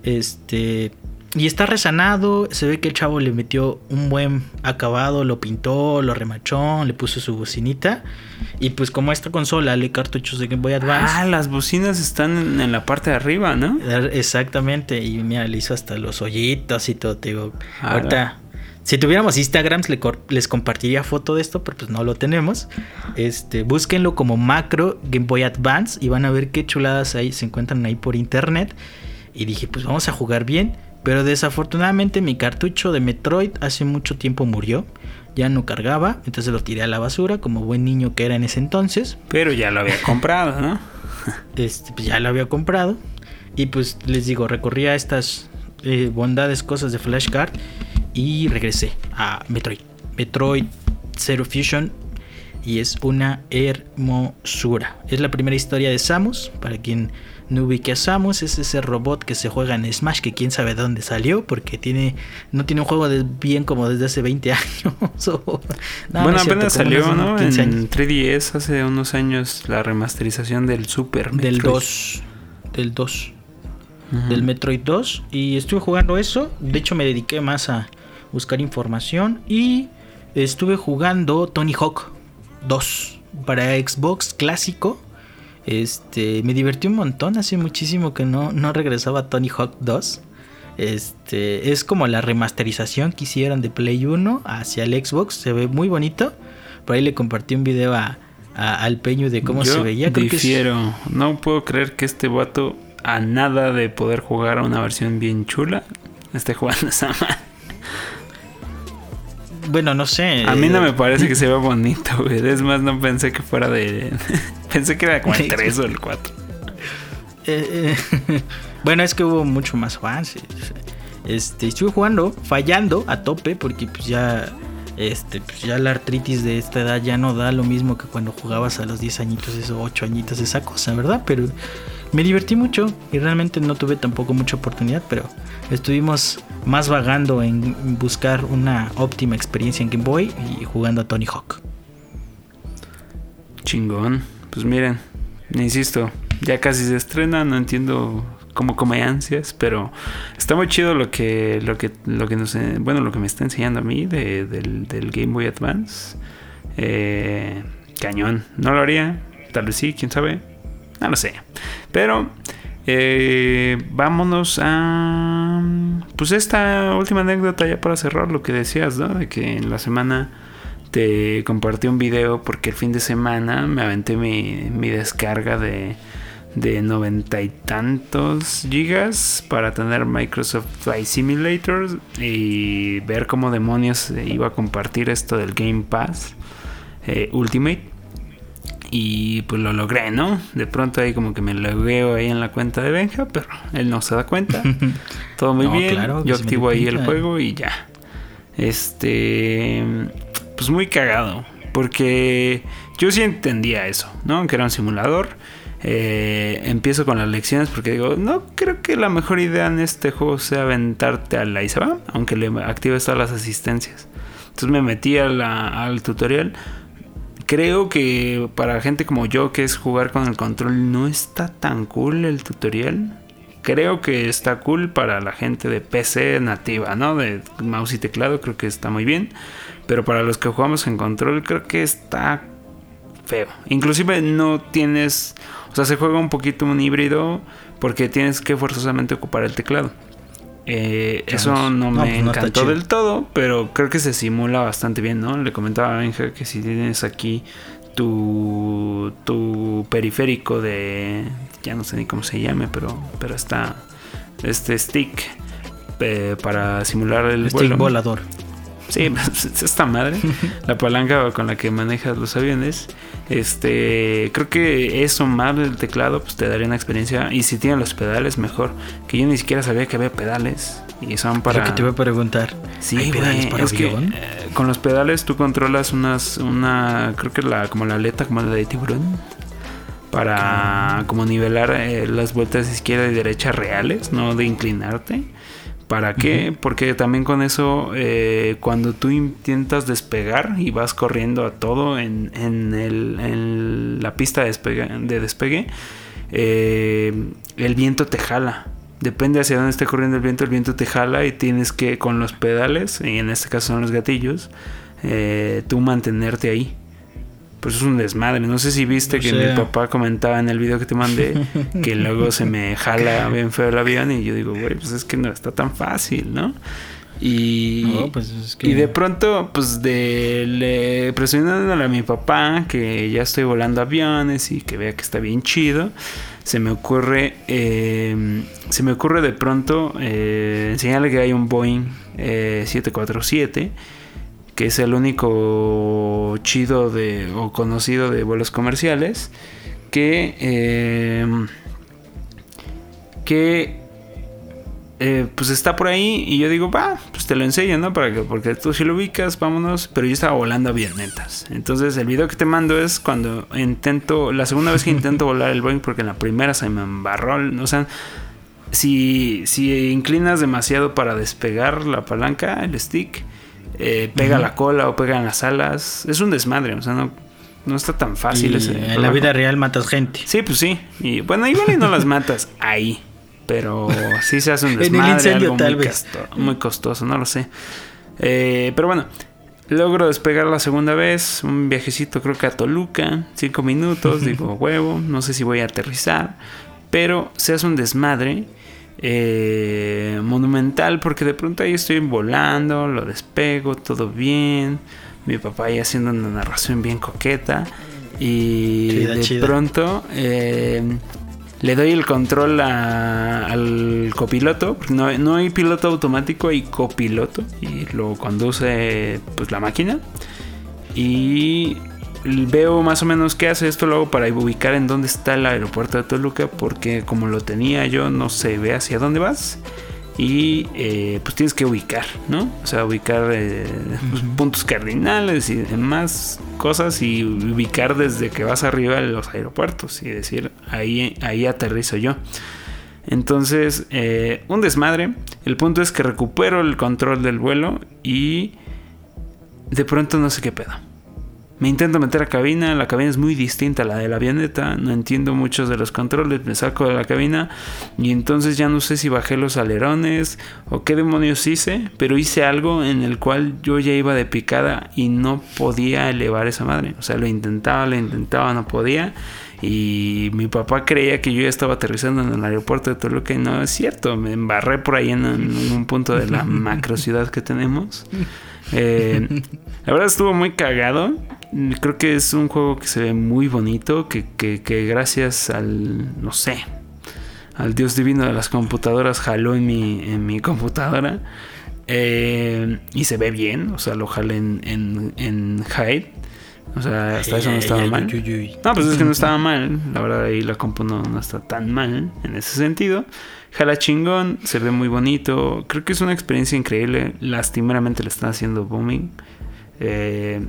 Este y está resanado, se ve que el chavo le metió un buen acabado, lo pintó, lo remachó, le puso su bocinita. Y pues como esta consola le cartuchos de Game Boy Advance. Ah, las bocinas están en, la parte de arriba, ¿no? Exactamente, y mira, le hizo hasta los hoyitos y todo, te digo. ahorita, si tuviéramos Instagrams les compartiría foto de esto, pero pues no lo tenemos. Este, búsquenlo como macro Game Boy Advance y van a ver qué chuladas ahí se encuentran ahí por internet. Y dije, pues vamos a jugar bien. Pero desafortunadamente mi cartucho de Metroid hace mucho tiempo murió. Ya no cargaba, entonces lo tiré a la basura como buen niño que era en ese entonces. Pero ya lo había comprado, ¿no? Este, pues ya lo había comprado. Y pues les digo, recorría estas eh, bondades, cosas de Flashcard. Y regresé a Metroid. Metroid Zero Fusion. Y es una hermosura. Es la primera historia de Samus. Para quien no ubique a Samus, es ese robot que se juega en Smash, que quién sabe dónde salió, porque tiene no tiene un juego de bien como desde hace 20 años. bueno, apenas salió, ¿no? En 3DS hace unos años la remasterización del Super Metroid. Del 2. Del 2. Del Metroid 2. Y estuve jugando eso. De hecho, me dediqué más a buscar información. Y estuve jugando Tony Hawk 2 para Xbox clásico este, me divertí un montón, hace muchísimo que no, no regresaba Tony Hawk 2. Este, es como la remasterización que hicieron de Play 1 hacia el Xbox, se ve muy bonito. Por ahí le compartí un video a, al Peño de cómo se veía. Creo difiero. No puedo creer que este vato, a nada de poder jugar a una versión bien chula, esté jugando esa bueno, no sé. A mí no me parece que se vea bonito, güey. Es más, no pensé que fuera de. pensé que era como el 3 o el 4. Eh, eh, bueno, es que hubo mucho más fans. Este, estuve jugando, fallando a tope, porque pues ya. Este, pues ya la artritis de esta edad ya no da lo mismo que cuando jugabas a los 10 añitos, esos 8 añitos, esa cosa, ¿verdad? Pero me divertí mucho y realmente no tuve tampoco mucha oportunidad, pero estuvimos más vagando en buscar una óptima experiencia en Game Boy y jugando a Tony Hawk. Chingón. Pues miren, insisto, ya casi se estrena, no entiendo cómo come ansias, pero está muy chido lo que lo que lo que nos bueno, lo que me está enseñando a mí del, Game Boy Advance. Eh, cañón. No lo haría, tal vez sí, quién sabe. No lo sé. Pero eh, vámonos a. Pues esta última anécdota ya para cerrar lo que decías, ¿no? De que en la semana te compartí un video porque el fin de semana me aventé mi, descarga de, de noventa y tantos gigas para tener Microsoft Flight Simulator y ver cómo demonios iba a compartir esto del Game Pass eh, Ultimate. Y pues lo logré, ¿no? De pronto ahí como que me logueo ahí en la cuenta de Benja, pero él no se da cuenta. Todo muy bien. Yo activo ahí el juego y ya. Este. Pues muy cagado. Porque yo sí entendía eso, ¿no? Que era un simulador. Eh, empiezo con las lecciones porque digo, no creo que la mejor idea en este juego sea aventarte a la Isabel, aunque le actives todas las asistencias. Entonces me metí al tutorial creo que para gente como yo que es jugar con el control no está tan cool el tutorial. Creo que está cool para la gente de PC nativa, ¿no? De mouse y teclado creo que está muy bien. Pero para los que jugamos en control creo que está feo. Inclusive no tienes... O sea, se juega un poquito un híbrido porque tienes que forzosamente ocupar el teclado. Eh, eso no, me pues encantó del todo, pero creo que se simula bastante bien, ¿no? Le comentaba a Benja que si tienes aquí tu, tu periférico de, ya no sé ni cómo se llame, pero, pero está este stick eh, para simular el, stick volador. Sí, pues, esta madre, la palanca con la que manejas los aviones. Este, creo que eso más del teclado, pues te daría una experiencia. Y si tienen los pedales, mejor. Que yo ni siquiera sabía que había pedales. Y son para. Lo que te voy a preguntar. Sí, pedales para es que eh, con los pedales tú controlas unas, una, creo que la, como la aleta, como la de tiburón. Para como nivelar eh, las vueltas izquierda y derecha reales, no de inclinarte. ¿Para qué? Porque también con eso, eh, cuando tú intentas despegar y vas corriendo a todo en, en, la pista de despegue, de despegue eh, el viento te jala. depende hacia dónde esté corriendo el viento, el viento te jala y tienes que con los pedales, y en este caso son los gatillos, eh, tú mantenerte ahí. Pues es un desmadre. No sé si viste que mi papá comentaba en el video que te mandé que luego se me jala bien feo el avión y yo digo, güey, pues es que no está tan fácil, ¿no? Y, pues y de pronto, pues de le, presionándole a mi papá que ya estoy volando aviones y que vea que está bien chido, se me ocurre, eh, se me ocurre de pronto eh, enseñarle que hay un Boeing 747 eh, que es el único chido de, o conocido de vuelos comerciales que que eh, pues está por ahí y yo digo, va, pues te lo enseño, ¿no? Para que, porque tú si lo ubicas, vámonos. Pero yo estaba volando avionetas. Entonces el video que te mando es cuando intento, la segunda vez que intento volar el Boeing, porque en la primera se me embarró, o sea, si, si inclinas demasiado para despegar la palanca, el stick, eh, pega la cola o pega en las alas. Es un desmadre, o sea, no, no está tan fácil. ese en la vida real matas gente. Sí, pues sí. Y bueno, igual y no las matas ahí pero sí se hace un desmadre, algo tal muy, vez. muy costoso, no lo sé. Eh, pero bueno, logro despegar la segunda vez, un viajecito creo que a Toluca, cinco minutos, digo huevo, no sé si voy a aterrizar, pero se hace un desmadre. Eh, monumental porque de pronto ahí estoy volando, lo despego, todo bien, mi papá ahí haciendo una narración bien coqueta y de pronto eh, le doy el control al copiloto. No, no hay piloto automático, hay copiloto. Y lo conduce pues la máquina. Y veo más o menos qué hace esto. Lo hago para ubicar en dónde está el aeropuerto de Toluca. Porque como lo tenía yo, no se ve hacia dónde vas y eh, pues tienes que ubicar, ¿no? O sea, ubicar eh, pues, puntos cardinales y demás cosas y ubicar desde que vas arriba de los aeropuertos y decir, ahí, ahí aterrizo yo. Entonces, eh, un desmadre. El punto es que recupero el control del vuelo y de pronto no sé qué pedo. Me intento meter a cabina, la cabina es muy distinta a la de la avioneta, no entiendo muchos de los controles, me saco de la cabina y entonces ya no sé si bajé los alerones o qué demonios hice, pero hice algo en el cual yo ya iba de picada y no podía elevar esa madre. O sea, lo intentaba, lo intentaba, no podía. Y mi papá creía que yo ya estaba aterrizando en el aeropuerto de Toluca y no es cierto. Me embarré por ahí en, un punto de la macro ciudad que tenemos. Eh, la verdad estuvo muy cagado. Creo que es un juego que se ve muy bonito, que, que, gracias al, no sé, al Dios divino de las computadoras jaló en mi, en mi computadora. Eh, y se ve bien, o sea, lo jalé en, en, en Hyde. O sea, hasta eso no estaba mal. No, pues es que no estaba mal. La verdad, ahí la compu no, no, está tan mal en ese sentido. Jala chingón, se ve muy bonito. Creo que es una experiencia increíble. Lastimeramente le están haciendo booming. Eh,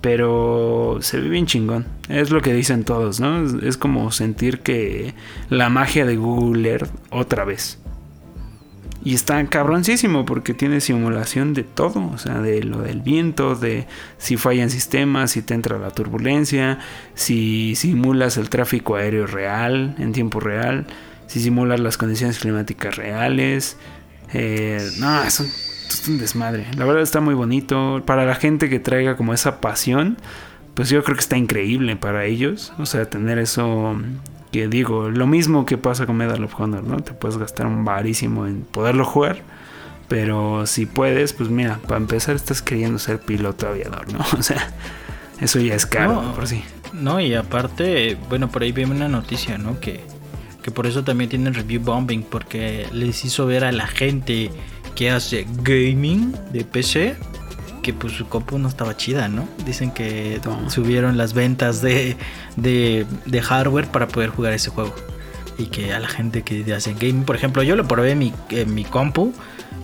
pero se ve bien chingón. Es lo que dicen todos, ¿no? Es, como sentir que la magia de Google Earth otra vez. Y está cabroncísimo porque tiene simulación de todo, o sea, de lo del viento, de si fallan sistemas, si te entra la turbulencia, si simulas el tráfico aéreo real, en tiempo real, si simulas las condiciones climáticas reales. Eh, no, es un es un desmadre. La verdad está muy bonito. Para la gente que traiga como esa pasión, pues yo creo que está increíble para ellos. O sea, tener eso que digo, lo mismo que pasa con Medal of Honor, ¿no? Te puedes gastar un barísimo en poderlo jugar. Pero si puedes, pues mira, para empezar estás queriendo ser piloto aviador, ¿no? O sea, eso ya es caro por sí. No, y aparte, bueno, por ahí vi una noticia, ¿no? Que, que por eso también tienen review bombing, porque les hizo ver a la gente que hace gaming de PC, que pues su compu no estaba chida, ¿no? Dicen que subieron las ventas de, de, hardware para poder jugar ese juego. Y que a la gente que hace gaming, por ejemplo, yo lo probé en mi, en mi compu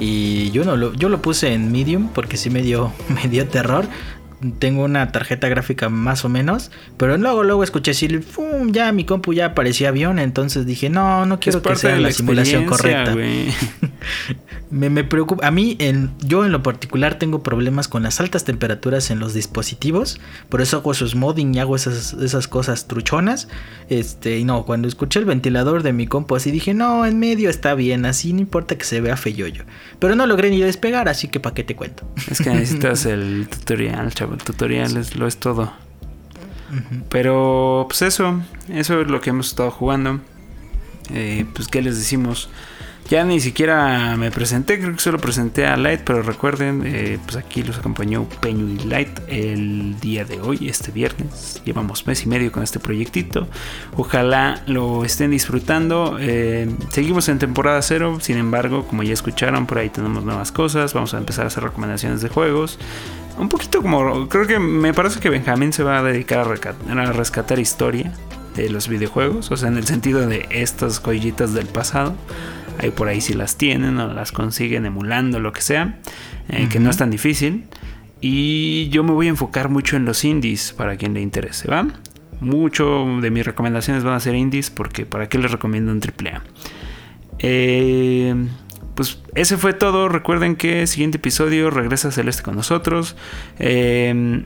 y yo no lo, yo lo puse en medium porque sí me dio, me dio terror tengo una tarjeta gráfica más o menos, pero luego luego escuché decir, ¡fum! ya mi compu ya parecía avión, entonces dije, no, no quiero que sea la simulación correcta. me, me, preocupa. A mí, en, yo en lo particular, tengo problemas con las altas temperaturas en los dispositivos. Por eso hago esos modding y hago esas, esas cosas truchonas. Este, y no, cuando escuché el ventilador de mi compu, así dije, no, en medio está bien, así no importa que se vea feyoyo. Pero no logré ni despegar, así que para qué te cuento. Es que necesitas el tutorial, chavo. El tutorial es, lo es todo. Pero, pues eso, eso es lo que hemos estado jugando. Eh, pues, ¿qué les decimos? Ya ni siquiera me presenté, creo que solo presenté a Light, pero recuerden, eh, pues aquí los acompañó Peño y Light el día de hoy, este viernes. Llevamos mes y medio con este proyectito. Ojalá lo estén disfrutando. Eh, seguimos en temporada cero, sin embargo, como ya escucharon, por ahí tenemos nuevas cosas. Vamos a empezar a hacer recomendaciones de juegos. Un poquito como, creo que me parece que Benjamín se va a dedicar a rescatar historia de los videojuegos, o sea, en el sentido de estas joyitas del pasado. Ahí por ahí si las tienen o las consiguen emulando, lo que sea, eh, que no es tan difícil. Y yo me voy a enfocar mucho en los indies para quien le interese, ¿va? Mucho de mis recomendaciones van a ser indies porque ¿para qué les recomiendo un AAA? Eh, pues ese fue todo. Recuerden que el siguiente episodio regresa Celeste con nosotros. Eh,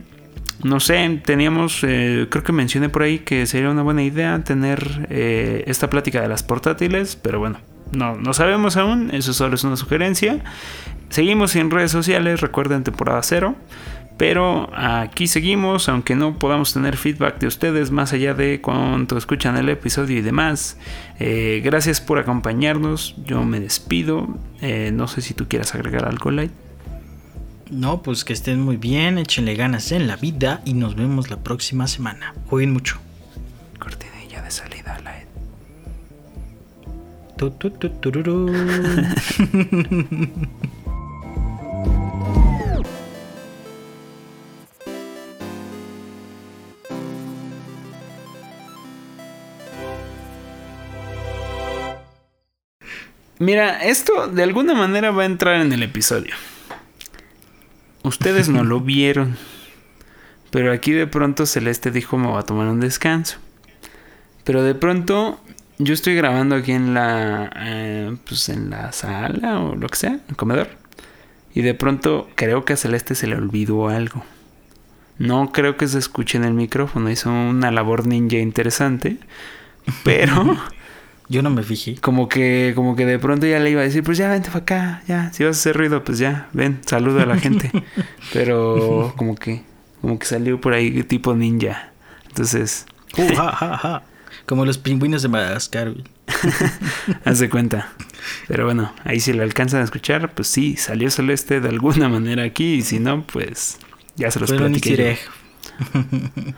no sé, teníamos, eh, creo que mencioné por ahí que sería una buena idea tener eh, esta plática de las portátiles, pero bueno, no, no sabemos aún, eso solo es una sugerencia. Seguimos en redes sociales, recuerden temporada cero. Pero aquí seguimos, aunque no podamos tener feedback de ustedes más allá de cuando escuchan el episodio y demás. Eh, gracias por acompañarnos, yo me despido. no sé si tú quieras agregar algo, Light. No, pues que estén muy bien, échenle ganas en la vida y nos vemos la próxima semana. Jueguen mucho. Tu. Mira, esto de alguna manera va a entrar en el episodio. Ustedes no lo vieron. Pero aquí de pronto Celeste dijo me voy a tomar un descanso. Pero de pronto yo estoy grabando aquí en la eh, pues en la sala o lo que sea, en el comedor. Y de pronto creo que a Celeste se le olvidó algo. No creo que se escuche en el micrófono. Hizo una labor ninja interesante. Pero Yo no me fijé. como que, como que de pronto ya le iba a decir, pues ya vente para acá, ya, si vas a hacer ruido, pues ya, ven, saluda a la gente. Pero como que, como que salió por ahí tipo ninja. Entonces, Uh, ja, ja, ja. Como los pingüinos de Madagascar. güey. haz de cuenta. Pero bueno, ahí si lo alcanzan a escuchar, pues sí, salió Celeste de alguna manera aquí. Y si no, pues ya se los Fue platiqué.